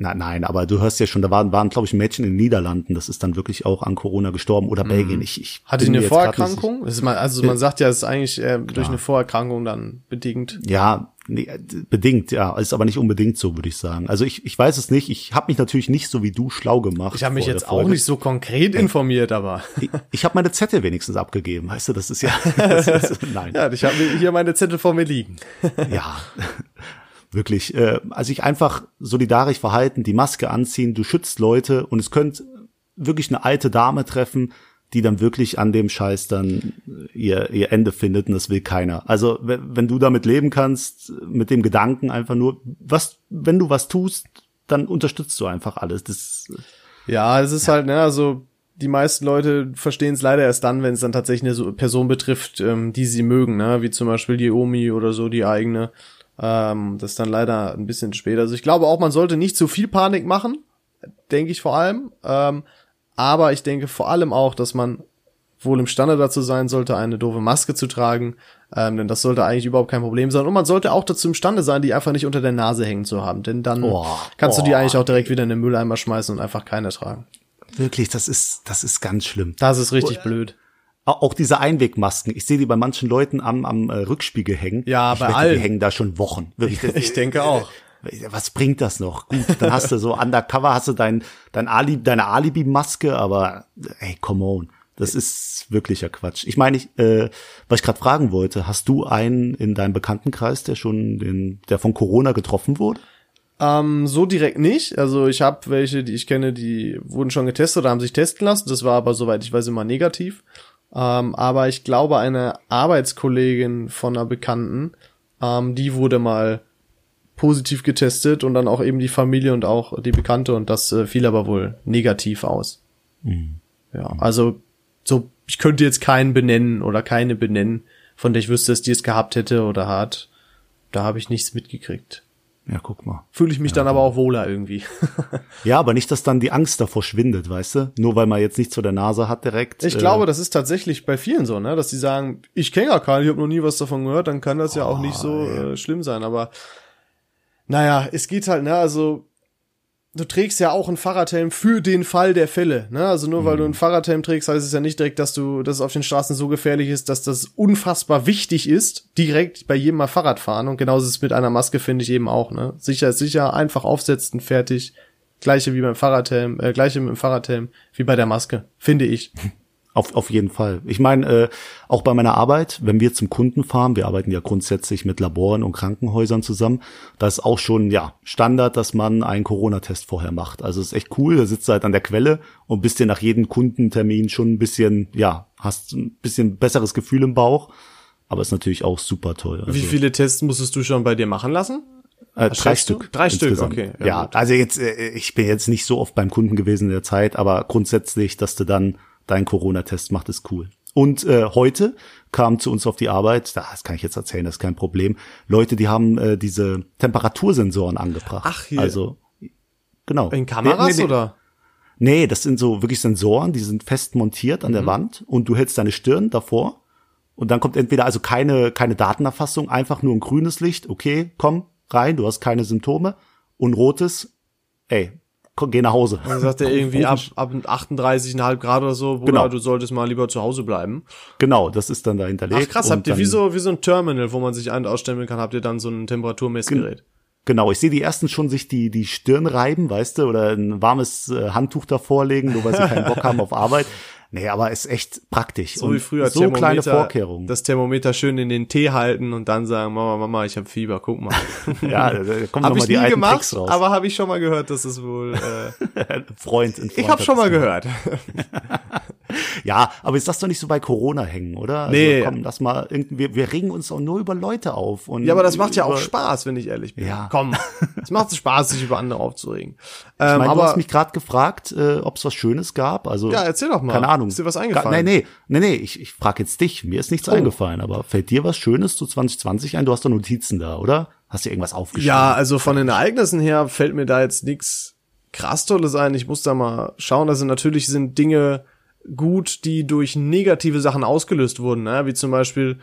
Na, nein, aber du hörst ja schon, da waren, waren glaube ich, Mädchen in den Niederlanden, das ist dann wirklich auch an Corona gestorben oder Belgien. Ich, ich Hatte die eine Vorerkrankung? Ist mal, also man sagt ja, es ist eigentlich äh, durch eine Vorerkrankung dann bedingt. Nicht, ja, nee, bedingt, ja, ist aber nicht unbedingt so, würde ich sagen. Also ich, ich weiß es nicht. Ich habe mich natürlich nicht so wie du schlau gemacht. Ich habe mich jetzt auch nicht so konkret informiert, aber Ich, ich habe meine Zettel wenigstens abgegeben, weißt du, das ist ja. *laughs* Das ist, nein. ja, ich habe hier meine Zettel vor mir liegen. ja, *laughs* wirklich. Äh, also sich einfach solidarisch verhalten, die Maske anziehen, du schützt Leute und es könnte wirklich eine alte Dame treffen, die dann wirklich an dem Scheiß dann ihr, ihr Ende findet und das will keiner. Also wenn, du damit leben kannst, mit dem Gedanken einfach nur, was, wenn du was tust, dann unterstützt du einfach alles. Das, Ja, es ist halt, ne, also die meisten Leute verstehen es leider erst dann, wenn es dann tatsächlich eine so Person betrifft, ähm, die sie mögen, ne, wie zum Beispiel die Omi oder so, die eigene. Ähm, das ist dann leider ein bisschen später. Also ich glaube auch, man sollte nicht zu viel Panik machen, denke ich vor allem. Ähm, aber ich denke vor allem auch, dass man wohl imstande dazu sein sollte, eine doofe Maske zu tragen, ähm, denn das sollte eigentlich überhaupt kein Problem sein. Und man sollte auch dazu imstande sein, die einfach nicht unter der Nase hängen zu haben, denn dann Oh, kannst du die oh. eigentlich auch direkt wieder in den Mülleimer schmeißen und einfach keine tragen. wirklich, das ist, das ist ganz schlimm. Das ist richtig blöd. Auch diese Einwegmasken, ich sehe die bei manchen Leuten am, am äh, Rückspiegel hängen. Ja, ich bei wette, allen. Die hängen da schon Wochen. *laughs* Wirklich, das- Ich denke auch. *laughs* Was bringt das noch? Gut, dann hast du so undercover, hast du dein, dein Ali, deine Alibi-Maske, aber ey, come on. Das ist wirklicher Quatsch. Ich meine, ich, äh, was ich gerade fragen wollte, hast du einen in deinem Bekanntenkreis, der schon den, der von Corona getroffen wurde? Ähm, so direkt nicht. Also ich habe welche, die ich kenne, die wurden schon getestet oder haben sich testen lassen. Das war aber, soweit ich weiß, immer negativ. Ähm, aber ich glaube, eine Arbeitskollegin von einer Bekannten, ähm, die wurde mal positiv getestet und dann auch eben die Familie und auch die Bekannte und das äh, fiel aber wohl negativ aus. Ja, also so, ich könnte jetzt keinen benennen oder keine benennen, von der ich wüsste, dass die es gehabt hätte oder hat. Da habe ich nichts mitgekriegt. Ja, guck mal. Fühle ich mich dann aber auch wohler irgendwie. *laughs* Ja, aber nicht, dass dann die Angst davor schwindet, weißt du? Nur weil man jetzt nichts vor der Nase hat direkt. Ich äh, glaube, das ist tatsächlich bei vielen so, ne, dass die sagen, ich kenne gar keinen, ich habe noch nie was davon gehört, dann kann das ja auch nicht so äh, schlimm sein. Aber naja, es geht halt, ne, also du trägst ja auch einen Fahrradhelm für den Fall der Fälle, ne? Also nur weil du einen Fahrradhelm trägst, heißt es ja nicht direkt, dass du, dass es auf den Straßen so gefährlich ist, dass das unfassbar wichtig ist, direkt bei jedem mal Fahrrad fahren. Und genauso ist es mit einer Maske, finde ich eben auch, ne? Sicher ist sicher, einfach aufsetzen, fertig. Gleiche wie beim Fahrradhelm, äh, gleiche mit dem Fahrradhelm wie bei der Maske, finde ich. *laughs* Auf, auf jeden Fall. Ich meine, äh, auch bei meiner Arbeit, wenn wir zum Kunden fahren, wir arbeiten ja grundsätzlich mit Laboren und Krankenhäusern zusammen, da ist auch schon ja Standard, dass man einen Corona-Test vorher macht. Also ist echt cool, da sitzt du halt an der Quelle und bist dir nach jedem Kundentermin schon ein bisschen, ja, hast ein bisschen besseres Gefühl im Bauch. Aber ist natürlich auch super toll. Also, Wie viele Tests musstest du schon bei dir machen lassen? Äh, drei du? Stück. Drei Stück, insgesamt. okay, ja, Ja, also jetzt, äh, ich bin jetzt nicht so oft beim Kunden gewesen in der Zeit, aber grundsätzlich, dass du dann deinen Corona-Test machst, ist cool. Und äh, heute kam zu uns auf die Arbeit, das kann ich jetzt erzählen, das ist kein Problem, Leute, die haben äh, diese Temperatursensoren angebracht. Ach, hier. Also, genau. In Kameras Nee, nee, nee. oder? Nee, das sind so wirklich Sensoren, die sind fest montiert Mhm. an der Wand und du hältst deine Stirn davor und dann kommt entweder also keine, keine Datenerfassung, einfach nur ein grünes Licht, okay, komm rein, du hast keine Symptome und rotes, ey, geh nach Hause. Dann sagt er irgendwie ab, ab 38,5 Grad oder so, Bruder, Genau. du solltest mal lieber zu Hause bleiben. Genau, das ist dann da hinterlegt. Ach krass, und habt ihr wie so, wie so ein Terminal, wo man sich ein- ausstellen kann, habt ihr dann so ein Temperaturmessgerät? Genau, ich sehe die ersten schon sich die, die Stirn reiben, weißt du, oder ein warmes äh, Handtuch davor legen, nur weil sie keinen Bock haben auf Arbeit. Nee, aber ist echt praktisch. So und wie früher so kleine Vorkehrungen. Das Thermometer schön in den Tee halten und dann sagen, Mama, Mama, ich habe Fieber, guck mal. *laughs* ja, da kommen Habe nochmal ich die nie alten gemacht, Tricks raus. aber habe ich schon mal gehört, dass es wohl. Äh, *laughs* Freund, Freund ich habe schon das mal gehört. *laughs* Ja, aber jetzt lass doch nicht so bei Corona hängen, oder? Also, Nee. komm, lass mal irgendwie, wir, wir regen uns auch nur über Leute auf. Und Ja, aber das macht ja auch Spaß, wenn ich ehrlich bin. Ja. Komm, es macht Spaß, sich über andere aufzuregen. Ich Ähm, meine, du hast mich gerade gefragt, äh, ob es was Schönes gab. Also Ja, erzähl doch mal. Keine Ahnung. Ist dir was eingefallen? Nee, nee, nee, nee. Ich, ich frage jetzt dich. Mir ist nichts Oh. eingefallen. Aber fällt dir was Schönes zu 2020 ein? Du hast doch Notizen da, oder? Hast du irgendwas aufgeschrieben? Ja, also von den Ereignissen her fällt mir da jetzt nichts krass Tolles ein. Ich muss da mal schauen. Also natürlich sind Dinge gut, die durch negative Sachen ausgelöst wurden, ne? wie zum Beispiel,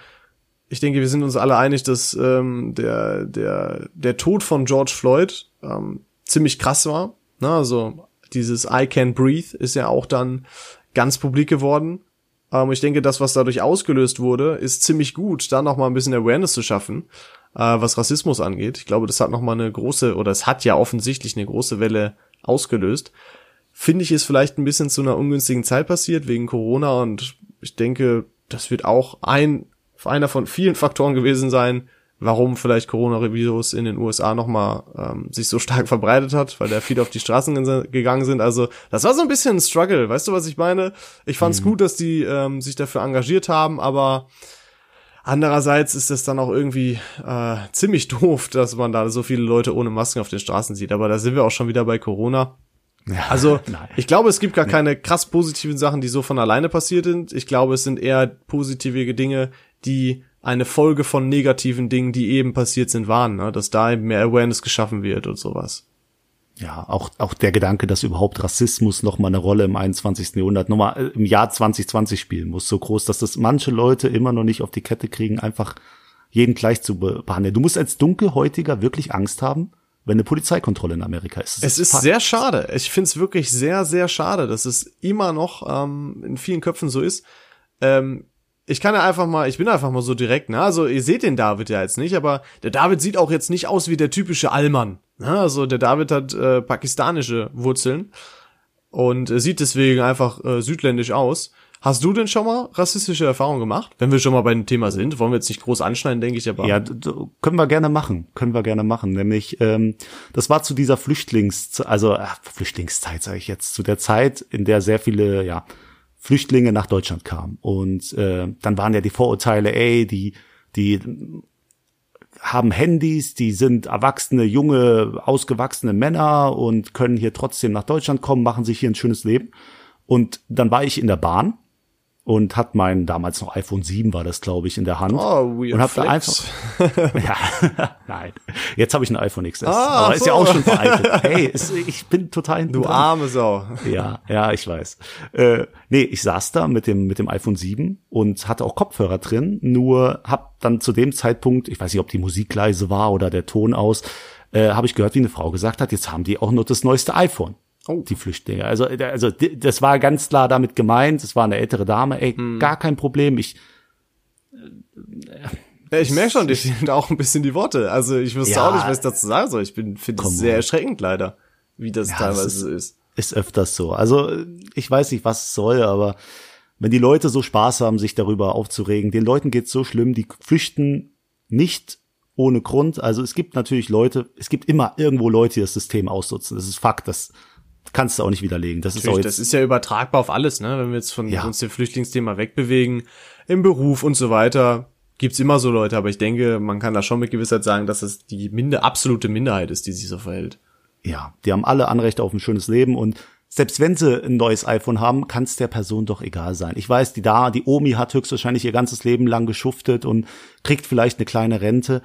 ich denke, wir sind uns alle einig, dass ähm, der, der, der Tod von George Floyd, ähm, ziemlich krass war. Ne? Also dieses I Can't Breathe ist ja auch dann ganz publik geworden. Ähm, ich denke, das, was dadurch ausgelöst wurde, ist ziemlich gut, da noch mal ein bisschen Awareness zu schaffen, äh, was Rassismus angeht. Ich glaube, das hat noch mal eine große, oder es hat ja offensichtlich eine große Welle ausgelöst. Finde ich, ist vielleicht ein bisschen zu einer ungünstigen Zeit passiert, wegen Corona und ich denke, das wird auch ein, einer von vielen Faktoren gewesen sein, warum vielleicht Coronavirus in den USA nochmal ähm, sich so stark *laughs* verbreitet hat, weil da viele auf die Straßen gegangen sind. Also das war so ein bisschen ein Struggle, weißt du, was ich meine? Ich fand es mhm. gut, dass die ähm, sich dafür engagiert haben, aber andererseits ist es dann auch irgendwie äh, ziemlich *laughs* doof, dass man da so viele Leute ohne Masken auf den Straßen sieht. Aber da sind wir auch schon wieder bei Corona. Ja, also *laughs* ich glaube, es gibt gar keine krass positiven Sachen, die so von alleine passiert sind. Ich glaube, es sind eher positive Dinge, die eine Folge von negativen Dingen, die eben passiert sind, waren, ne? dass da eben mehr Awareness geschaffen wird und sowas. Ja, auch, auch der Gedanke, dass überhaupt Rassismus noch mal eine Rolle im 21. Jahrhundert, nochmal äh, im Jahr 2020 spielen muss, so groß, dass das manche Leute immer noch nicht auf die Kette kriegen, einfach jeden gleich zu behandeln. Du musst als Dunkelhäutiger wirklich Angst haben, wenn eine Polizeikontrolle in Amerika ist. Das es ist, ist sehr schade. Ich finde es wirklich sehr, sehr schade, dass es immer noch ähm, in vielen Köpfen so ist. Ähm, ich kann ja einfach mal, ich bin einfach mal so direkt, ne? Also ihr seht den David ja jetzt nicht, aber der David sieht auch jetzt nicht aus wie der typische Allmann. Ne? Also der David hat äh, pakistanische Wurzeln und äh, sieht deswegen einfach äh, südländisch aus. Hast du denn schon mal rassistische Erfahrungen gemacht? Wenn wir schon mal bei dem Thema sind, wollen wir jetzt nicht groß anschneiden, denke ich, aber. Ja, können wir gerne machen, können wir gerne machen. Nämlich, ähm, das war zu dieser Flüchtlings, also äh, Flüchtlingszeit, sage ich jetzt, zu der Zeit, in der sehr viele, ja, Flüchtlinge nach Deutschland kamen. Und äh, dann waren ja die Vorurteile, ey, die, die haben Handys, die sind erwachsene, junge, ausgewachsene Männer und können hier trotzdem nach Deutschland kommen, machen sich hier ein schönes Leben. Und dann war ich in der Bahn und hat mein damals noch iPhone 7 war das glaube ich in der Hand. Oh, weird und hab da einfach ja *laughs* nein. Jetzt habe ich ein iPhone XS ah, aber so. ist ja auch schon veraltet. *laughs* Hey ist, ich bin total du dran. arme Sau. Ja ja ich weiß. Äh, nee ich saß da mit dem mit dem iPhone 7 und hatte auch Kopfhörer drin nur hab dann zu dem Zeitpunkt ich weiß nicht ob die Musik leise war oder der Ton aus äh, habe ich gehört wie eine Frau gesagt hat jetzt haben die auch nur das neueste iPhone Oh. Die Flüchtlinge. Also, also das war ganz klar damit gemeint. Es war eine ältere Dame. Ey, hm. gar kein Problem. Ich ja, ich merke schon, dir fehlen auch ein bisschen die Worte. Also ich wüsste ja, auch nicht, was ich dazu sagen soll. Ich bin finde es sehr erschreckend leider, wie das ja, teilweise das ist, so ist. Ist öfters so. Also ich weiß nicht, was es soll, aber wenn die Leute so Spaß haben, sich darüber aufzuregen, den Leuten geht's so schlimm, die flüchten nicht ohne Grund. Also es gibt natürlich Leute, es gibt immer irgendwo Leute, die das System ausnutzen. Das ist Fakt, das kannst du auch nicht widerlegen. Das Natürlich, ist auch jetzt, das ist ja übertragbar auf alles, ne? Wenn wir jetzt von ja. uns dem Flüchtlingsthema wegbewegen, im Beruf und so weiter, gibt's immer so Leute, aber ich denke, man kann da schon mit Gewissheit sagen, dass es die minder, absolute Minderheit ist, die sich so verhält. Ja, die haben alle Anrechte auf ein schönes Leben und selbst wenn sie ein neues iPhone haben, kann es der Person doch egal sein. Ich weiß, die da, die Omi hat höchstwahrscheinlich ihr ganzes Leben lang geschuftet und kriegt vielleicht eine kleine Rente.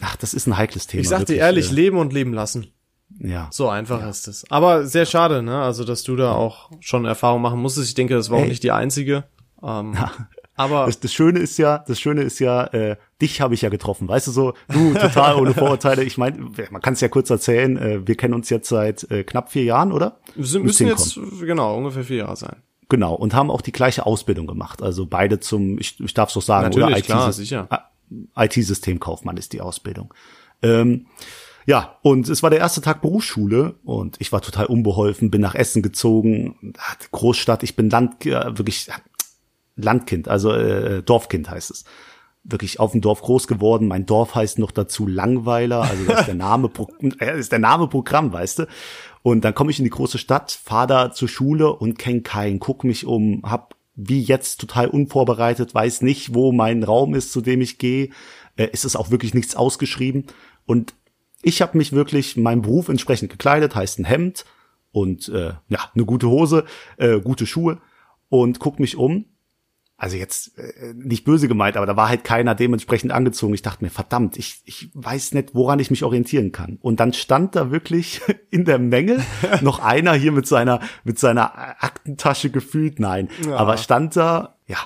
Ach, das ist ein heikles Thema. Ich sag dir ehrlich, äh, leben und leben lassen. Ja. So einfach ja. ist es. Aber sehr schade, ne? Also, dass du da auch schon Erfahrung machen musstest. Ich denke, das war Ey. auch nicht die einzige. Ähm, ja. Aber das, das Schöne ist ja, das Schöne ist ja, äh, dich habe ich ja getroffen, weißt du so, du total ohne *laughs* Vorurteile. Ich meine, man kann es ja kurz erzählen. Äh, wir kennen uns jetzt seit äh, knapp vier Jahren, oder? Wir sind, müssen jetzt genau ungefähr vier Jahre sein. Genau und haben auch die gleiche Ausbildung gemacht. Also beide zum, ich, ich darf es doch sagen, Natürlich, oder IT, klar, sicher. IT-Systemkaufmann ist die Ausbildung. Ähm, ja, und es war der erste Tag Berufsschule und ich war total unbeholfen, bin nach Essen gezogen, Großstadt, ich bin Land, äh, wirklich Landkind, also äh, Dorfkind heißt es. Wirklich auf dem Dorf groß geworden. Mein Dorf heißt noch dazu Langweiler, also das ist der Name, *laughs* äh, ist der Name Programm, weißt du. Und dann komme ich in die große Stadt, fahre da zur Schule und kenn keinen, guck mich um, hab wie jetzt total unvorbereitet, weiß nicht, wo mein Raum ist, zu dem ich gehe. Äh, ist es auch wirklich nichts ausgeschrieben. Und ich habe mich wirklich meinem Beruf entsprechend gekleidet, heißt ein Hemd und äh, ja, eine gute Hose, äh, gute Schuhe und guck mich um. Also jetzt äh, nicht böse gemeint, aber da war halt keiner dementsprechend angezogen. Ich dachte mir, verdammt, ich, ich weiß nicht, woran ich mich orientieren kann. Und dann stand da wirklich *laughs* in der Menge *laughs* noch einer hier mit seiner mit seiner Aktentasche gefühlt, nein, ja. aber stand da ja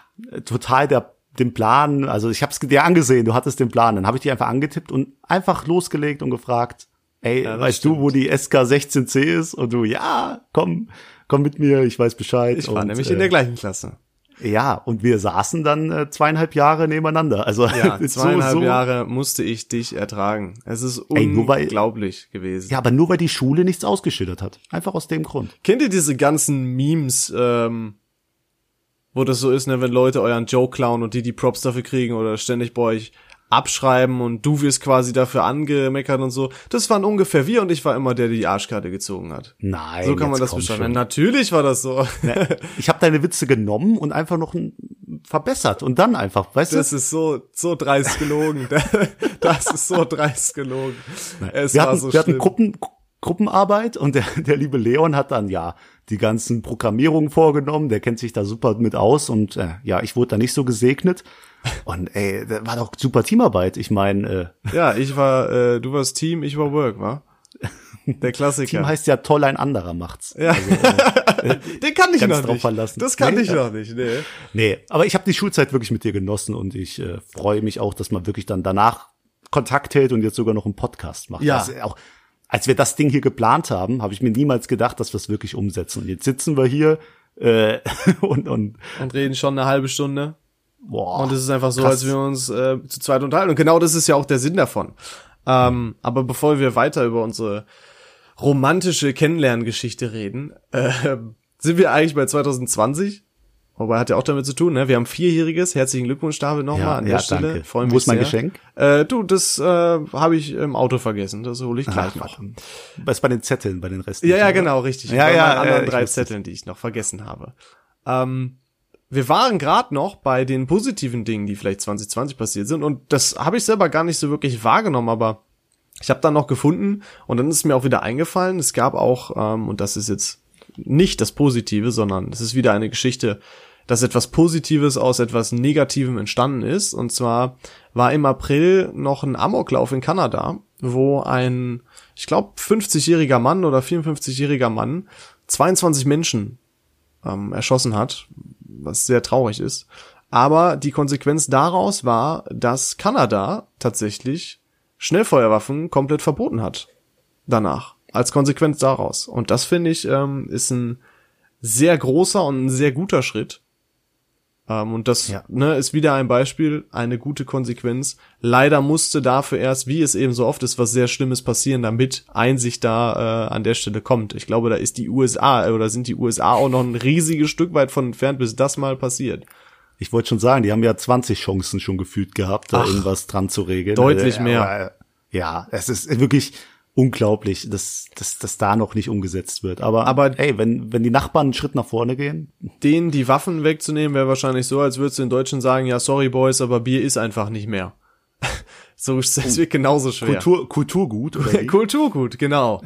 total der den Plan, also ich habe es dir angesehen, du hattest den Plan, dann habe ich die einfach angetippt und einfach losgelegt und gefragt, Ey, Ja, weißt du, wo die SK 16C ist? Und du, ja, komm, komm mit mir, ich weiß Bescheid. Ich war und, nämlich äh, in der gleichen Klasse. Ja, und wir saßen dann äh, zweieinhalb Jahre nebeneinander. Also Ja, *laughs* so- zweieinhalb so, Jahre musste ich dich ertragen. Es ist Ey, nur weil- unglaublich gewesen. Ja, aber nur weil die Schule nichts ausgeschüttet hat. Einfach aus dem Grund. Kennt ihr diese ganzen Memes, ähm, wo das so ist, ne, wenn Leute euren Joke klauen und die die Props dafür kriegen oder ständig bei euch abschreiben und du wirst quasi dafür angemeckert und so. Das waren ungefähr wir und ich war immer der, der die Arschkarte gezogen hat. Nein. So kann man das beschreiben. Natürlich war das so. Ich habe deine Witze genommen und einfach noch verbessert und dann einfach, weißt Das du? ist so, so dreist gelogen. *laughs* Das ist so dreist gelogen. Es wir war hatten, so wir hatten. Gruppen, Gruppenarbeit und der, der liebe Leon hat dann ja die ganzen Programmierungen vorgenommen, der kennt sich da super mit aus und äh, ja, ich wurde da nicht so gesegnet. Und ey, das war doch super Teamarbeit. Ich meine, äh, Ja, ich war, äh, du warst Team, ich war Work, wa? Der Klassiker. Team heißt ja toll, ein anderer macht's. ja. *laughs* Den kann ich noch drauf nicht. verlassen. Das kann Nee, ich noch nicht, nee. Nee, aber ich habe die Schulzeit wirklich mit dir genossen und ich äh, freue mich auch, dass man wirklich dann danach Kontakt hält und jetzt sogar noch einen Podcast macht. Ja. Das ist auch, als wir das Ding hier geplant haben, habe ich mir niemals gedacht, dass wir es wirklich umsetzen. Und jetzt sitzen wir hier äh, *laughs* und, und Und reden schon eine halbe Stunde. boah, Und es ist einfach so, krass. als wir uns äh, zu zweit unterhalten. Und genau das ist ja auch der Sinn davon. Ähm, aber bevor wir weiter über unsere romantische Kennenlerngeschichte reden, äh, *laughs* sind wir eigentlich bei 2020. Wobei hat ja auch damit zu tun, ne? Wir haben vierjähriges. Herzlichen Glückwunsch, David, nochmal Ja, an ja, der Stelle. danke. Freuen Wo ist mein sehr. Geschenk? Äh, du, das äh, habe ich im Auto vergessen. Das hole ich gleich Ach, noch. was bei den Zetteln, bei den Resten. Ja, ja, genau, richtig. Ja, Bei ja, meinen anderen ich drei. Zetteln, die ich noch vergessen habe. Ähm, wir waren gerade noch bei den positiven Dingen, die vielleicht 2020 passiert sind. Und das habe ich selber gar nicht so wirklich wahrgenommen, aber ich habe dann noch gefunden und dann ist mir auch wieder eingefallen, es gab auch, ähm, und das ist jetzt nicht das Positive, sondern es ist wieder eine Geschichte, dass etwas Positives aus etwas Negativem entstanden ist. Und zwar war im April noch ein Amoklauf in Kanada, wo ein, ich glaube, 50-jähriger Mann oder 54-jähriger Mann 22 Menschen ähm, erschossen hat, was sehr traurig ist. Aber die Konsequenz daraus war, dass Kanada tatsächlich Schnellfeuerwaffen komplett verboten hat. Danach. Als Konsequenz daraus. Und das finde ich, ähm, ist ein sehr großer und ein sehr guter Schritt. Ähm, und das Ja. ne, ist wieder ein Beispiel, eine gute Konsequenz. Leider musste dafür erst, wie es eben so oft ist, was sehr Schlimmes passieren, damit Einsicht da äh, an der Stelle kommt. Ich glaube, da ist die USA äh, oder sind die USA auch noch ein riesiges Stück weit von entfernt, bis das mal passiert. Ich wollte schon sagen, die haben ja 20 Chancen schon gefühlt gehabt, da Ach, irgendwas dran zu regeln. deutlich Äh, mehr. aber, ja, es ist wirklich unglaublich, dass, dass, dass da noch nicht umgesetzt wird. Aber, Aber- ey, wenn, wenn die Nachbarn einen Schritt nach vorne gehen, Denen die Waffen wegzunehmen, wäre wahrscheinlich so, als würdest du den Deutschen sagen, ja, sorry Boys, aber Bier ist einfach nicht mehr. *laughs* so, es wird genauso schwer. Kultur, Kulturgut oder wie? *laughs* Kulturgut, genau.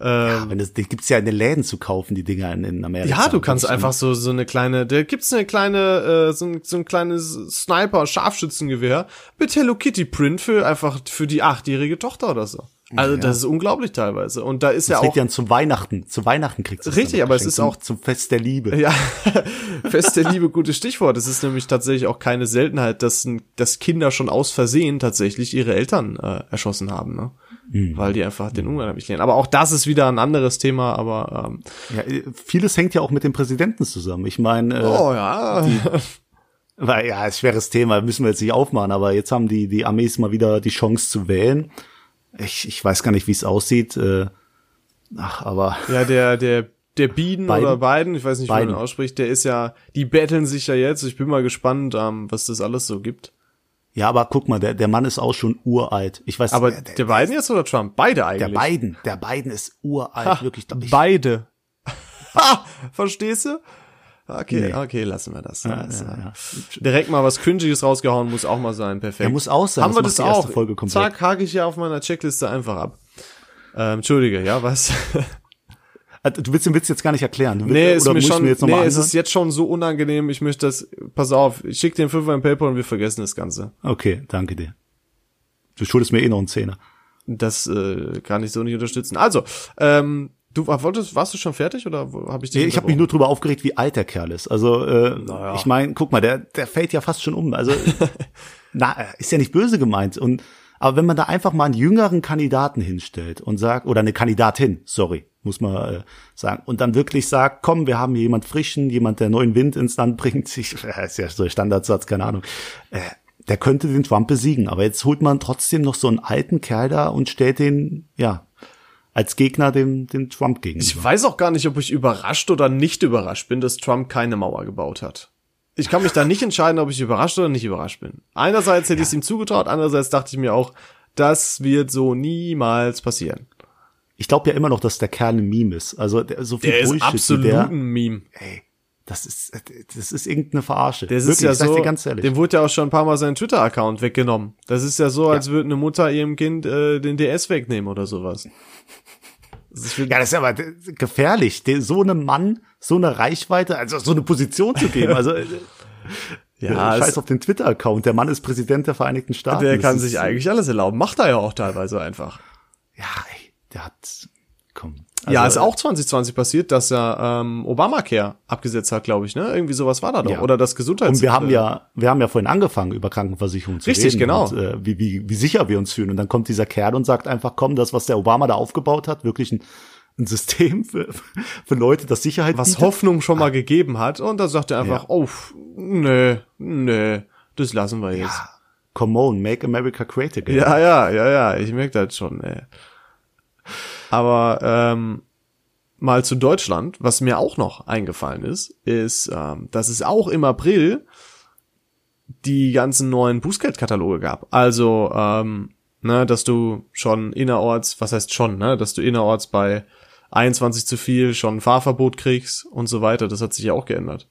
Ja, wenn das, die gibt's ja in den Läden zu kaufen, die Dinger in, in Amerika. Ja, du kannst einfach so so eine kleine, da gibt's eine kleine äh, so, ein, so ein kleines Sniper Scharfschützengewehr mit Hello Kitty Print für einfach für die achtjährige Tochter oder so. Also das ist unglaublich teilweise und da ist ja Das auch liegt ja zu Weihnachten. Zu Weihnachten kriegst du es Richtig, aber es ist zum, auch- zum Fest der Liebe. ja *laughs* Fest der Liebe gutes Stichwort. Es ist nämlich tatsächlich auch keine Seltenheit, dass dass Kinder schon aus Versehen tatsächlich ihre Eltern äh, erschossen haben, ne? Hm. Weil die einfach den Umgang nicht lernen. Aber auch das ist wieder ein anderes Thema, aber ähm, Ja, äh, vieles hängt ja auch mit dem Präsidenten zusammen. Ich meine, äh, oh ja, Weil, ja, ist schweres Thema, müssen wir jetzt nicht aufmachen, aber jetzt haben die, die Armees mal wieder die Chance zu wählen. Ich, ich weiß gar nicht, wie es aussieht. Äh, ach, aber Ja, der, der, der Biden Biden? oder Biden, ich weiß nicht, wie man Biden. ihn ausspricht, der ist ja, die betteln sich ja jetzt. Ich bin mal gespannt, ähm, was das alles so gibt. ja, aber guck mal, der, der Mann ist auch schon uralt. Ich weiß, Aber der, der, Biden jetzt oder Trump? Beide eigentlich. der Biden, der Biden ist uralt, Ha, wirklich. Ich, Beide. Ha, *laughs* verstehst du? Okay, Nee. okay, lassen wir das. ja, Also, ja, ja. Direkt mal was Cringiges rausgehauen, muss auch mal sein, perfekt. Der muss auch sein, Haben das wir das die erste auch? Folge komplett. Zack, hake ich ja auf meiner Checkliste einfach ab. Ähm, Entschuldige, ja, was? Also, du willst den Witz jetzt gar nicht erklären. Du willst, Nee, ist oder mir schon, mir nee, es ist jetzt schon so unangenehm, ich möchte das, pass auf, ich schick dir einen Fünfer in PayPal und wir vergessen das Ganze. Okay, danke dir. Du schuldest mir eh noch einen Zehner. Das äh, kann ich so nicht unterstützen. Also, ähm, du wolltest, warst du schon fertig oder habe ich dich Nee, ich habe mich nur drüber aufgeregt, wie alt der Kerl ist. Also, äh, Naja. ich meine, guck mal, der, der fällt ja fast schon um. Also, *laughs* na, ist ja nicht böse gemeint. Und Aber wenn man da einfach mal einen jüngeren Kandidaten hinstellt und sagt, oder eine Kandidatin, sorry, muss man äh, sagen, und dann wirklich sagt, komm, wir haben hier jemand frischen, jemand, der neuen Wind ins Land bringt, ich, *laughs* äh, ist ja so ein Standardsatz, keine Ahnung, äh, der könnte den Trump besiegen. Aber jetzt holt man trotzdem noch so einen alten Kerl da und stellt den, ja, als Gegner dem, dem Trump gegenüber. Ich weiß auch gar nicht, ob ich überrascht oder nicht überrascht bin, dass Trump keine Mauer gebaut hat. Ich kann mich da nicht entscheiden, ob ich überrascht oder nicht überrascht bin. Einerseits hätte ja. ich es ihm zugetraut, andererseits dachte ich mir auch, das wird so niemals passieren. Ich glaube ja immer noch, dass der Kerl ein Meme ist. Also der, so viel der Bullshit, ist absolut der, ein Meme. Ey, das ist das ist irgendeine Verarsche. Das ist ja so, ganz ehrlich. Dem wurde ja auch schon ein paar Mal sein Twitter-Account weggenommen. Das ist ja so, als ja. würde eine Mutter ihrem Kind äh, den DS wegnehmen oder sowas. Das ja, das ist aber gefährlich, so einem Mann so eine Reichweite, also so eine Position zu geben. Also äh, *laughs* ja, scheiß auf den Twitter-Account. Der Mann ist Präsident der Vereinigten Staaten. Der kann sich eigentlich alles erlauben. Macht er ja auch teilweise einfach. Ja, ey, der hat, komm. Also, ja, ist auch 2020 passiert, dass er ähm, Obamacare abgesetzt hat, glaube ich, ne? Irgendwie sowas war da doch. Ja. Oder das Gesundheits. Und wir haben ja, wir haben ja vorhin angefangen, über Krankenversicherung zu Richtig, reden. Richtig, genau. Und, äh, wie, wie, wie sicher wir uns fühlen. Und dann kommt dieser Kerl und sagt einfach, komm, das, was der Obama da aufgebaut hat, wirklich ein ein System für, für Leute, das Sicherheit Was bietet. Hoffnung schon mal gegeben hat. Und da sagt er einfach, ja. oh, nö, nö, das lassen wir jetzt. Ja. Come on, make America great again. Ja, ja, ja, ja, ich merke das schon, ey. Aber ähm, mal zu Deutschland, was mir auch noch eingefallen ist, ist, ähm, dass es auch im April die ganzen neuen Bußgeldkataloge gab. Also, ähm, ne, dass du schon innerorts, was heißt schon, ne, dass du innerorts bei 21 zu viel schon ein Fahrverbot kriegst und so weiter. Das hat sich ja auch geändert.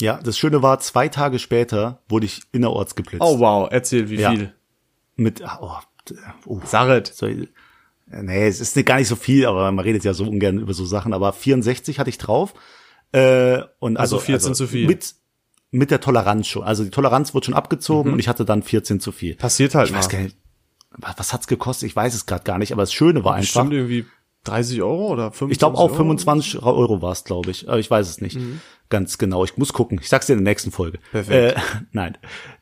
Ja, das Schöne war, zwei Tage später wurde ich innerorts geblitzt. Oh wow, erzähl, wie ja. viel? Mit, oh, oh. Saret. Nee, es ist gar nicht so viel, aber man redet ja so ungern über so Sachen, aber 64 hatte ich drauf. Äh, und also, also 14 also zu viel. Mit, mit der Toleranz schon. Also die Toleranz wurde schon abgezogen mhm. und ich hatte dann 14 zu viel. Passiert halt ich mal. Weiß gar nicht, was, hat's gekostet? Ich weiß es gerade gar nicht, aber das Schöne war einfach. Bestimmt irgendwie 30 Euro oder 25 Ich glaube auch 25 Euro, Euro war es, glaube ich. Aber ich weiß es nicht mhm. ganz genau. Ich muss gucken. Ich sag's dir in der nächsten Folge. Perfekt. Äh, *laughs* nein.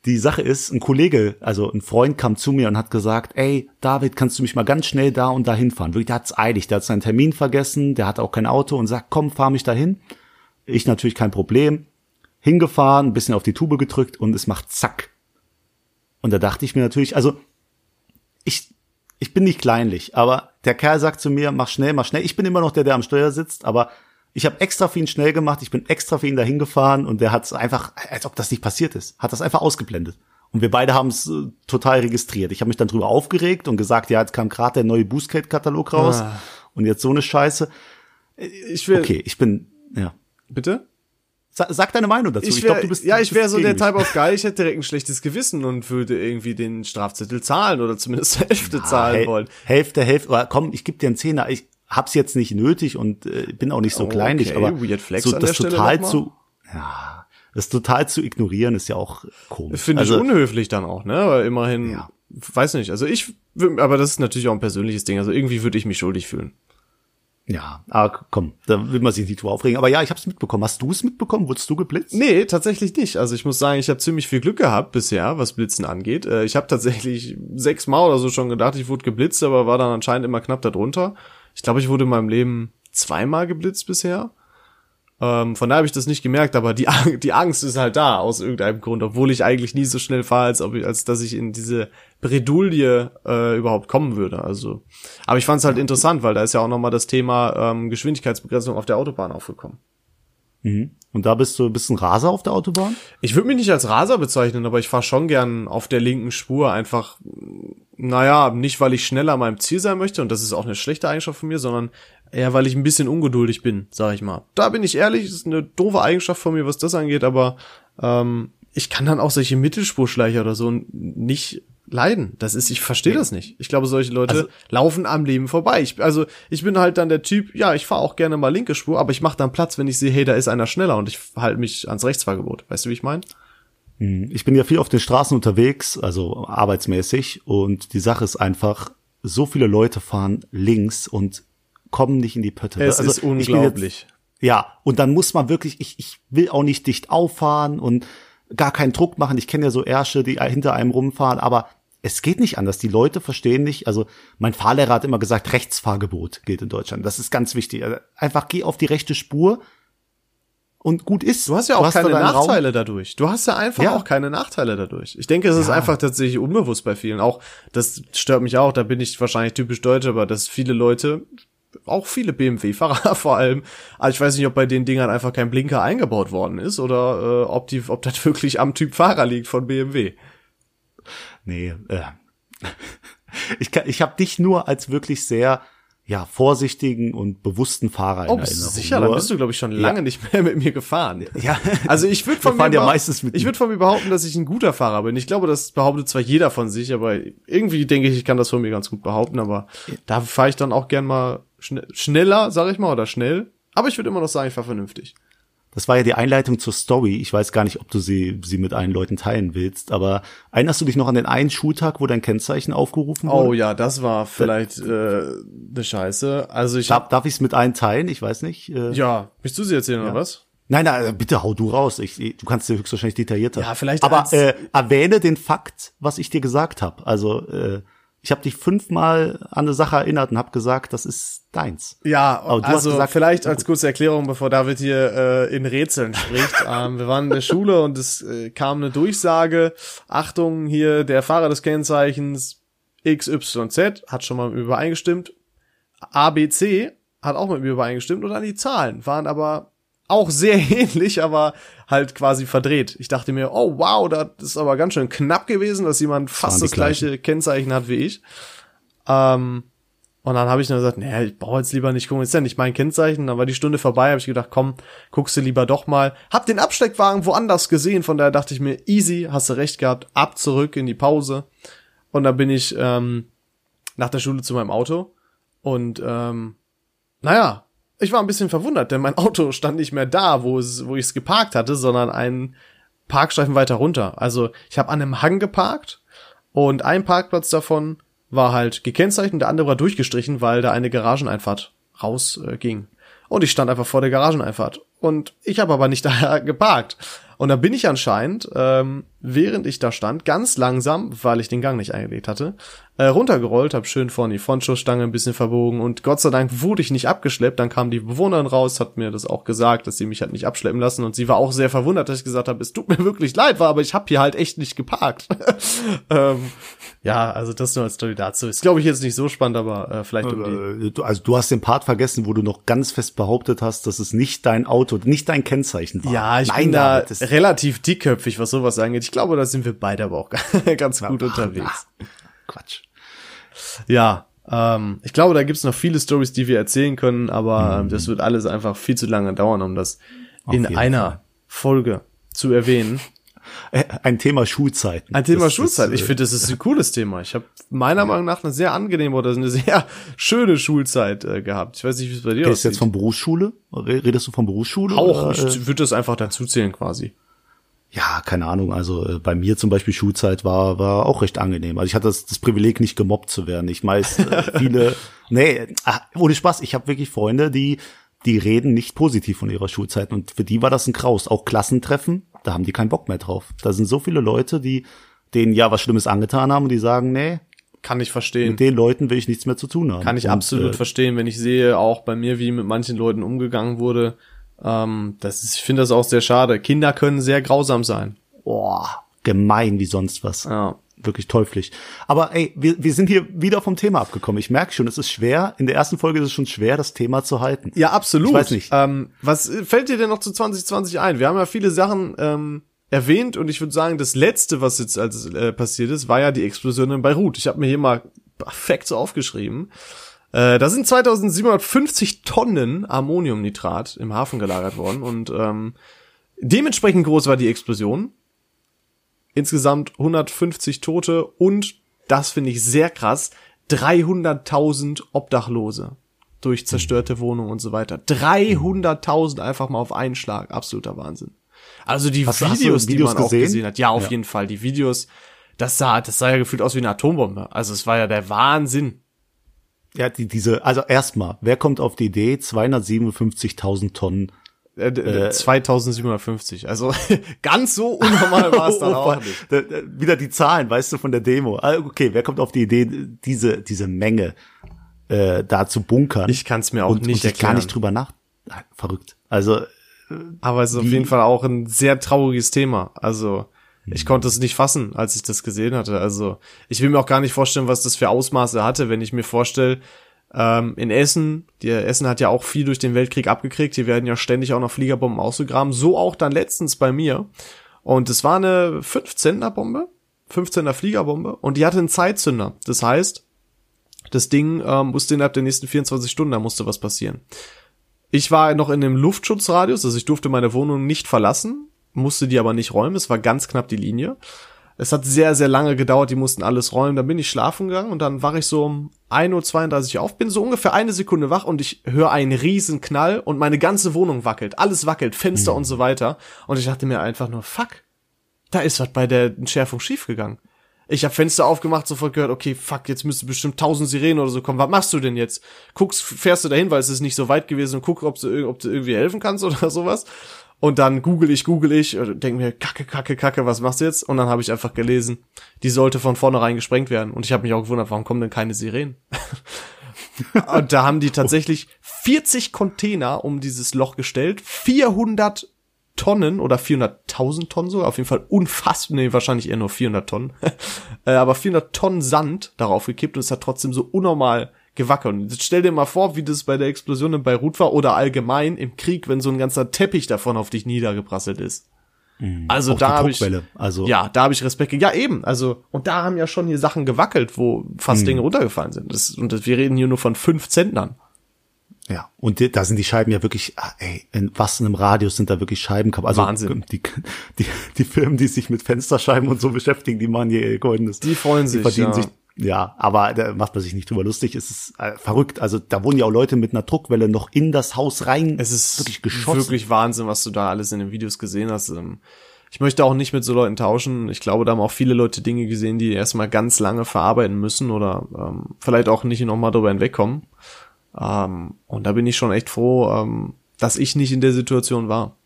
Die Sache ist, ein Kollege, also ein Freund kam zu mir und hat gesagt, ey, David, kannst du mich mal ganz schnell da und da hinfahren? Wirklich, der hat's eilig. Der hat seinen Termin vergessen. Der hat auch kein Auto und sagt, komm, fahr mich dahin. Ich natürlich kein Problem. Hingefahren, ein bisschen auf die Tube gedrückt und es macht zack. Und da dachte ich mir natürlich, also ich, ich bin nicht kleinlich, aber der Kerl sagt zu mir, mach schnell, mach schnell. Ich bin immer noch der, der am Steuer sitzt, aber ich habe extra für ihn schnell gemacht, ich bin extra für ihn dahin gefahren und der hat es einfach, als ob das nicht passiert ist, hat das einfach ausgeblendet. Und wir beide haben es äh, total registriert. Ich habe mich dann drüber aufgeregt und gesagt, ja, jetzt kam gerade der neue Boostgate-Katalog raus ah. und jetzt so eine Scheiße. Ich will, okay, ich bin, ja. Bitte? Sag deine Meinung dazu. Ich, wär, ich glaub, du bist Ja, ich wäre so der Type of Guy, ich hätte direkt ein schlechtes Gewissen und würde irgendwie den Strafzettel zahlen oder zumindest Hälfte ja, zahlen wollen. Hälfte, Hälfte, oder komm, ich gebe dir einen Zehner. Ich hab's jetzt nicht nötig und äh, bin auch nicht so oh, kleinlich, okay. aber Weird Flex so, das total zu, ja, das total zu ignorieren ist ja auch komisch. Finde also, ich unhöflich dann auch, ne? Weil immerhin, ja. weiß nicht, also ich, aber das ist natürlich auch ein persönliches Ding, also irgendwie würde ich mich schuldig fühlen. Ja, aber komm, da will man sich nicht drüber aufregen. Aber ja, ich habe es mitbekommen. Hast du es mitbekommen? Wurdest du geblitzt? Nee, tatsächlich nicht. Also ich muss sagen, ich habe ziemlich viel Glück gehabt bisher, was Blitzen angeht. Äh, ich habe tatsächlich sechsmal oder so schon gedacht, ich wurde geblitzt, aber war dann anscheinend immer knapp darunter. Ich glaube, ich wurde in meinem Leben zweimal geblitzt bisher. Ähm, von daher habe ich das nicht gemerkt, aber die, die Angst ist halt da aus irgendeinem Grund, obwohl ich eigentlich nie so schnell fahre, als ob ich, als dass ich in diese Bredouille äh, überhaupt kommen würde. Also, aber ich fand es halt interessant, weil da ist ja auch nochmal das Thema ähm, Geschwindigkeitsbegrenzung auf der Autobahn aufgekommen. Mhm. Und da bist du ein bisschen Raser auf der Autobahn? Ich würde mich nicht als Raser bezeichnen, aber ich fahre schon gern auf der linken Spur einfach, naja, nicht weil ich schneller an meinem Ziel sein möchte, und das ist auch eine schlechte Eigenschaft von mir, sondern eher weil ich ein bisschen ungeduldig bin, sag ich mal. Da bin ich ehrlich, ist eine doofe Eigenschaft von mir, was das angeht, aber ähm, ich kann dann auch solche Mittelspurschleicher oder so nicht leiden. Das ist, ich verstehe das nicht. Ich glaube, solche Leute also, laufen am Leben vorbei. Ich, also ich bin halt dann der Typ, ja, ich fahre auch gerne mal linke Spur, aber ich mache dann Platz, wenn ich sehe, hey, da ist einer schneller und ich halte mich ans Rechtsfahrgebot. Weißt du, wie ich meine? Hm, ich bin ja viel auf den Straßen unterwegs, also arbeitsmäßig, und die Sache ist einfach, so viele Leute fahren links und kommen nicht in die Pötte. Es also, ist unglaublich. Jetzt, ja, und dann muss man wirklich, ich, ich will auch nicht dicht auffahren und gar keinen Druck machen. Ich kenne ja so Ärsche, die hinter einem rumfahren, aber es geht nicht anders. Die Leute verstehen nicht. Also mein Fahrlehrer hat immer gesagt, Rechtsfahrgebot gilt in Deutschland. Das ist ganz wichtig. Also einfach geh auf die rechte Spur und gut ist. Du hast ja auch keine Nachteile Raum. dadurch. Du hast ja einfach ja. auch keine Nachteile dadurch. Ich denke, es ist ja. einfach tatsächlich unbewusst bei vielen. Auch das stört mich auch. Da bin ich wahrscheinlich typisch deutsch, aber dass viele Leute auch viele BMW-Fahrer *laughs* vor allem. Also ich weiß nicht, ob bei den Dingern einfach kein Blinker eingebaut worden ist oder äh, ob die, ob das wirklich am Typ Fahrer liegt von BMW. Nee, äh. *laughs* ich, kann, ich habe dich nur als wirklich sehr ja, vorsichtigen und bewussten Fahrer oh, in Erinnerung. Sicher, dann bist du, glaube ich, schon lange ja. nicht mehr mit mir gefahren. *laughs* Ja. Also ich würde von mir ja ich würde von mir behaupten, dass ich ein guter Fahrer bin. Ich glaube, das behauptet zwar jeder von sich, aber irgendwie denke ich, ich kann das von mir ganz gut behaupten, aber da fahre ich dann auch gern mal schn schneller, sag ich mal, oder schnell. Aber ich würde immer noch sagen, ich fahre vernünftig. Das war ja die Einleitung zur Story. Ich weiß gar nicht, ob du sie, sie mit allen Leuten teilen willst, aber erinnerst du dich noch an den einen Schultag, wo dein Kennzeichen aufgerufen wurde? Oh ja, das war vielleicht äh, eine Scheiße. Also ich darf, darf ich es mit allen teilen? Ich weiß nicht. Äh, ja, willst du sie erzählen ja. oder was? Nein, nein, bitte hau du raus. Ich, du kannst dir höchstwahrscheinlich detaillierter. Ja, vielleicht. Aber äh, erwähne den Fakt, was ich dir gesagt habe. Also äh, ich habe dich fünfmal an eine Sache erinnert und habe gesagt, das ist deins. Ja, also gesagt, vielleicht als kurze Erklärung, bevor David hier äh, in Rätseln spricht. *laughs* ähm, wir waren in der Schule und es äh, kam eine Durchsage. Achtung, hier der Fahrer des Kennzeichens XYZ hat schon mal mit mir übereingestimmt. ABC hat auch mit mir übereingestimmt und dann die Zahlen waren aber auch sehr *laughs* ähnlich, aber halt quasi verdreht. Ich dachte mir, oh wow, das ist aber ganz schön knapp gewesen, dass jemand fast das gleiche Kennzeichen hat wie ich. Ähm, und dann habe ich dann gesagt, naja, ich brauche jetzt lieber nicht gucken, ist ja nicht mein Kennzeichen. Dann war die Stunde vorbei, habe ich gedacht, komm, guckst du lieber doch mal. Hab den Absteckwagen woanders gesehen, von daher dachte ich mir, easy, hast du recht gehabt, ab zurück in die Pause. Und dann bin ich ähm, nach der Schule zu meinem Auto und ähm, naja, ich war ein bisschen verwundert, denn mein Auto stand nicht mehr da, wo es, wo ich es geparkt hatte, sondern einen Parkstreifen weiter runter. Also ich habe an einem Hang geparkt und ein Parkplatz davon war halt gekennzeichnet, der andere war durchgestrichen, weil da eine Garageneinfahrt rausging. Äh, und ich stand einfach vor der Garageneinfahrt. Und ich habe aber nicht *laughs* da geparkt. Und da bin ich anscheinend, ähm, während ich da stand, ganz langsam, weil ich den Gang nicht eingelegt hatte, äh, runtergerollt, habe schön vorne die Frontschussstange ein bisschen verbogen und Gott sei Dank wurde ich nicht abgeschleppt. Dann kam die Bewohnerin raus, hat mir das auch gesagt, dass sie mich halt nicht abschleppen lassen und sie war auch sehr verwundert, dass ich gesagt habe, es tut mir *laughs* wirklich leid, war, aber ich habe hier halt echt nicht geparkt. *laughs* ähm, ja, also das nur als Story dazu. Ist glaube ich jetzt nicht so spannend, aber äh, vielleicht um die. Äh, also du hast den Part vergessen, wo du noch ganz fest behauptet hast, dass es nicht dein Auto, nicht dein Kennzeichen war. Ja, ich Nein, bin da relativ dickköpfig, was sowas angeht. Ich glaube, da sind wir beide aber auch *laughs* ganz gut unterwegs. Quatsch. Ja, ähm, ich glaube, da gibt's noch viele Stories, die wir erzählen können, aber mhm. das wird alles einfach viel zu lange dauern, um das Auf in einer Fall. Folge zu erwähnen. Äh, ein Thema Schulzeiten. Ein Thema Schulzeit. Ich äh, finde, das ist ein cooles Thema. Ich habe meiner ja. Meinung nach eine sehr angenehme oder eine sehr *laughs* schöne Schulzeit äh, gehabt. Ich weiß nicht, wie es bei dir aussieht. Redest du jetzt von Berufsschule? Redest du von Berufsschule? Auch. Oder? Ich äh? würde das einfach dazu zählen quasi ja, keine Ahnung, also äh, bei mir zum Beispiel Schulzeit war, war auch recht angenehm. Also ich hatte das, das Privileg, nicht gemobbt zu werden. Ich weiß, äh, *laughs* viele, nee, ach, ohne Spaß, ich habe wirklich Freunde, die, die reden nicht positiv von ihrer Schulzeit und für die war das ein Kraus. Auch Klassentreffen, da haben die keinen Bock mehr drauf. Da sind so viele Leute, die denen ja was Schlimmes angetan haben und die sagen, nee, kann ich verstehen. Mit den Leuten will ich nichts mehr zu tun haben. Kann ich und, absolut äh, verstehen, wenn ich sehe, auch bei mir, wie mit manchen Leuten umgegangen wurde ähm, das ist, ich finde das auch sehr schade. Kinder können sehr grausam sein. Boah, gemein wie sonst was. Ja. Wirklich teuflisch. Aber ey, wir, wir sind hier wieder vom Thema abgekommen. Ich merke schon, es ist schwer. In der ersten Folge ist es schon schwer, das Thema zu halten. Ja, absolut. Ich weiß nicht. Ähm, was fällt dir denn noch zu 2020 ein? Wir haben ja viele Sachen ähm, erwähnt und ich würde sagen, das letzte, was jetzt als äh, passiert ist, war ja die Explosion in Beirut. Ich habe mir hier mal perfekt so aufgeschrieben. Äh, da sind 2750 Tonnen Ammoniumnitrat im Hafen gelagert worden und ähm, dementsprechend groß war die Explosion. Insgesamt 150 Tote und, das finde ich sehr krass, 300.000 Obdachlose durch zerstörte Wohnungen und so weiter. 300.000 einfach mal auf einen Schlag. Absoluter Wahnsinn. Also die hast, Videos, die man gesehen? auch gesehen hat. Ja, auf ja. jeden Fall. Die Videos, das sah, das sah ja gefühlt aus wie eine Atombombe. Also es war ja der Wahnsinn. Ja, die, diese, also erstmal, wer kommt auf die Idee, 257.000 Tonnen Äh, äh, 2750. Also *laughs* ganz so unnormal *laughs* war es dann auch nicht. Wieder die Zahlen, weißt du, von der Demo. Ah, okay, wer kommt auf die Idee, diese, diese Menge äh, da zu bunkern? Ich kann es mir auch und, nicht und erklären. gar nicht drüber nach. Verrückt. Also. Aber es ist auf jeden Fall auch ein sehr trauriges Thema. Also ich konnte es nicht fassen, als ich das gesehen hatte. Also ich will mir auch gar nicht vorstellen, was das für Ausmaße hatte, wenn ich mir vorstelle, ähm, in Essen, die Essen hat ja auch viel durch den Weltkrieg abgekriegt, hier werden ja ständig auch noch Fliegerbomben ausgegraben, so auch dann letztens bei mir. Und es war eine 15er Bombe, 15er Fliegerbombe und die hatte einen Zeitzünder. Das heißt, das Ding ähm, musste innerhalb der nächsten 24 Stunden, da musste was passieren. Ich war noch in dem Luftschutzradius, also ich durfte meine Wohnung nicht verlassen, musste die aber nicht räumen, es war ganz knapp die Linie. Es hat sehr, sehr lange gedauert, die mussten alles räumen. Dann bin ich schlafen gegangen und dann wache ich so um 1.32 Uhr auf, bin so ungefähr eine Sekunde wach und ich höre einen riesen Knall und meine ganze Wohnung wackelt. Alles wackelt, Fenster mhm. und so weiter. Und ich dachte mir einfach nur, fuck, da ist was bei der Entschärfung schiefgegangen. Ich habe Fenster aufgemacht, sofort gehört, okay, fuck, jetzt müsste bestimmt tausend Sirenen oder so kommen. Was machst du denn jetzt? Guckst, fährst du dahin, weil es ist nicht so weit gewesen und guck, ob du, ob du irgendwie helfen kannst oder *laughs* sowas. Und dann google ich, google ich, denke mir, kacke, kacke, kacke, was machst du jetzt? Und dann habe ich einfach gelesen, die sollte von vornherein gesprengt werden. Und ich habe mich auch gewundert, warum kommen denn keine Sirenen? *laughs* und da haben die tatsächlich 40 Container um dieses Loch gestellt, 400 Tonnen oder 400.000 Tonnen sogar, auf jeden Fall unfassbar, nee, wahrscheinlich eher nur 400 Tonnen, *laughs* äh, aber 400 Tonnen Sand darauf gekippt und es hat trotzdem so unnormal gewackelt. Und jetzt stell dir mal vor, wie das bei der Explosion in Beirut war oder allgemein im Krieg, wenn so ein ganzer Teppich davon auf dich niedergeprasselt ist. Mhm. Also da habe ich also ja, da habe ich Respekt. Ja, eben, also und da haben ja schon hier Sachen gewackelt, wo fast mhm. Dinge runtergefallen sind. Das, und das, wir reden hier nur von fünf Zentnern. Ja, und da sind die Scheiben ja wirklich, ah, ey, in was in einem Radius sind da wirklich Scheiben kaputt. Also Wahnsinn. Die, die, die Firmen, die sich mit Fensterscheiben und so beschäftigen, die machen hier goldenes. Die freuen sich, die verdienen ja. sich ja, aber da macht man sich nicht drüber lustig. Es ist äh, verrückt. Also da wohnen ja auch Leute mit einer Druckwelle noch in das Haus rein. Es ist wirklich geschossen. Wirklich Wahnsinn, was du da alles in den Videos gesehen hast. Ähm, ich möchte auch nicht mit so Leuten tauschen. Ich glaube, da haben auch viele Leute Dinge gesehen, die erstmal ganz lange verarbeiten müssen oder ähm, vielleicht auch nicht nochmal drüber hinwegkommen. Ähm, und da bin ich schon echt froh, ähm, dass ich nicht in der Situation war.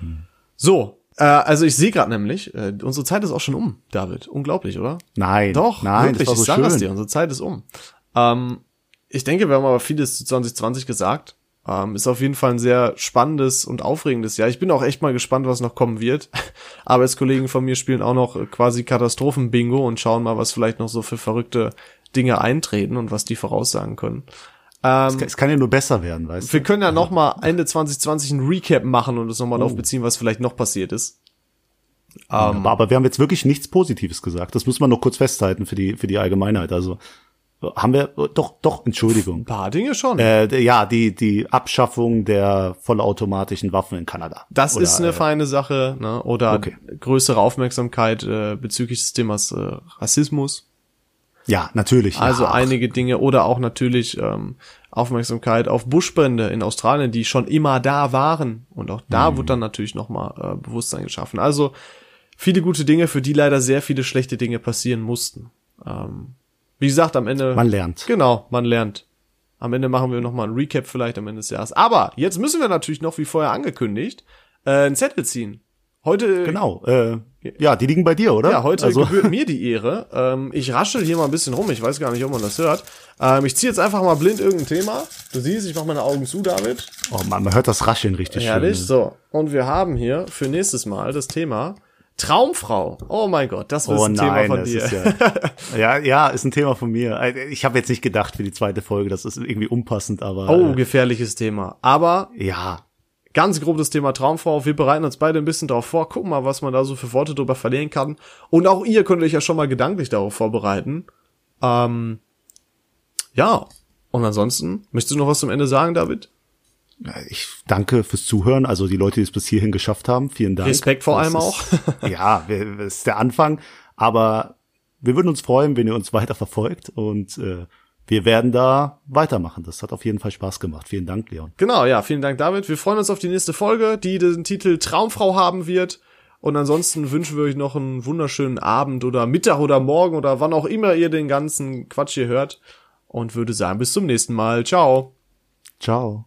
Hm. So, äh, also ich sehe gerade nämlich, äh, unsere Zeit ist auch schon um, David. Unglaublich, oder? Nein. Doch, nein, wirklich, das war so ich sage es dir, unsere Zeit ist um. Ähm, ich denke, wir haben aber vieles zu 2020 gesagt. Ähm, ist auf jeden Fall ein sehr spannendes und aufregendes Jahr. Ich bin auch echt mal gespannt, was noch kommen wird. *laughs* Arbeitskollegen von mir spielen auch noch quasi Katastrophen-Bingo und schauen mal, was vielleicht noch so für verrückte Dinge eintreten und was die voraussagen können. Ähm, es, kann, es, kann, ja nur besser werden, weißt du? Wir können ja noch mal Ende 2020 ein Recap machen und uns noch mal oh. darauf beziehen, was vielleicht noch passiert ist. Um, ähm, aber wir haben jetzt wirklich nichts Positives gesagt. Das muss man noch kurz festhalten für die für die Allgemeinheit. Also haben wir doch doch Entschuldigung. Ein paar Dinge schon. Äh, ja, die die Abschaffung der vollautomatischen Waffen in Kanada. Das Oder, ist eine äh, feine Sache, ne? Oder okay. größere Aufmerksamkeit äh, bezüglich des Themas äh, Rassismus. Ja, natürlich. Also ja. einige Dinge oder auch natürlich ähm, Aufmerksamkeit auf Buschbrände in Australien, die schon immer da waren. Und auch da mhm. wird dann natürlich nochmal äh, Bewusstsein geschaffen. Also viele gute Dinge, für die leider sehr viele schlechte Dinge passieren mussten. Ähm, wie gesagt, am Ende. Man lernt. Genau, man lernt. Am Ende machen wir nochmal ein Recap vielleicht am Ende des Jahres. Aber jetzt müssen wir natürlich noch, wie vorher angekündigt, äh, einen Zettel ziehen. Heute. Genau. Äh, ja, die liegen bei dir, oder? Ja, heute also. gebührt mir *laughs* die Ehre. Ähm, ich raschel hier mal ein bisschen rum. Ich weiß gar nicht, ob man das hört. Ähm, ich ziehe jetzt einfach mal blind irgendein Thema. Du siehst, ich mache meine Augen zu, David. Oh man, man hört das Rascheln richtig Herrlich. schön. So, und wir haben hier für nächstes Mal das Thema Traumfrau. Oh mein Gott, das ist oh ein nein, Thema von dir. Ja, *laughs* ja, ja, ist ein Thema von mir. Ich habe jetzt nicht gedacht für die zweite Folge, das ist irgendwie unpassend, aber. Oh, äh, gefährliches Thema. Aber ja, Ganz grob das Thema Traumfrau. Wir bereiten uns beide ein bisschen darauf vor. Gucken mal, was man da so für Worte drüber verlieren kann. Und auch ihr könnt euch ja schon mal gedanklich darauf vorbereiten. Ähm, ja. Und ansonsten, möchtest du noch was zum Ende sagen, David? Ich danke fürs Zuhören. Also die Leute, die es bis hierhin geschafft haben, vielen Dank. Respekt vor allem auch. *laughs* ja, das ist der Anfang. Aber wir würden uns freuen, wenn ihr uns weiter verfolgt und äh, wir werden da weitermachen. Das hat auf jeden Fall Spaß gemacht. Vielen Dank, Leon. Genau, ja, vielen Dank, David. Wir freuen uns auf die nächste Folge, die den Titel Traumfrau haben wird. Und ansonsten wünschen wir euch noch einen wunderschönen Abend oder Mittag oder Morgen oder wann auch immer ihr den ganzen Quatsch hier hört. Und würde sagen, bis zum nächsten Mal. Ciao. Ciao.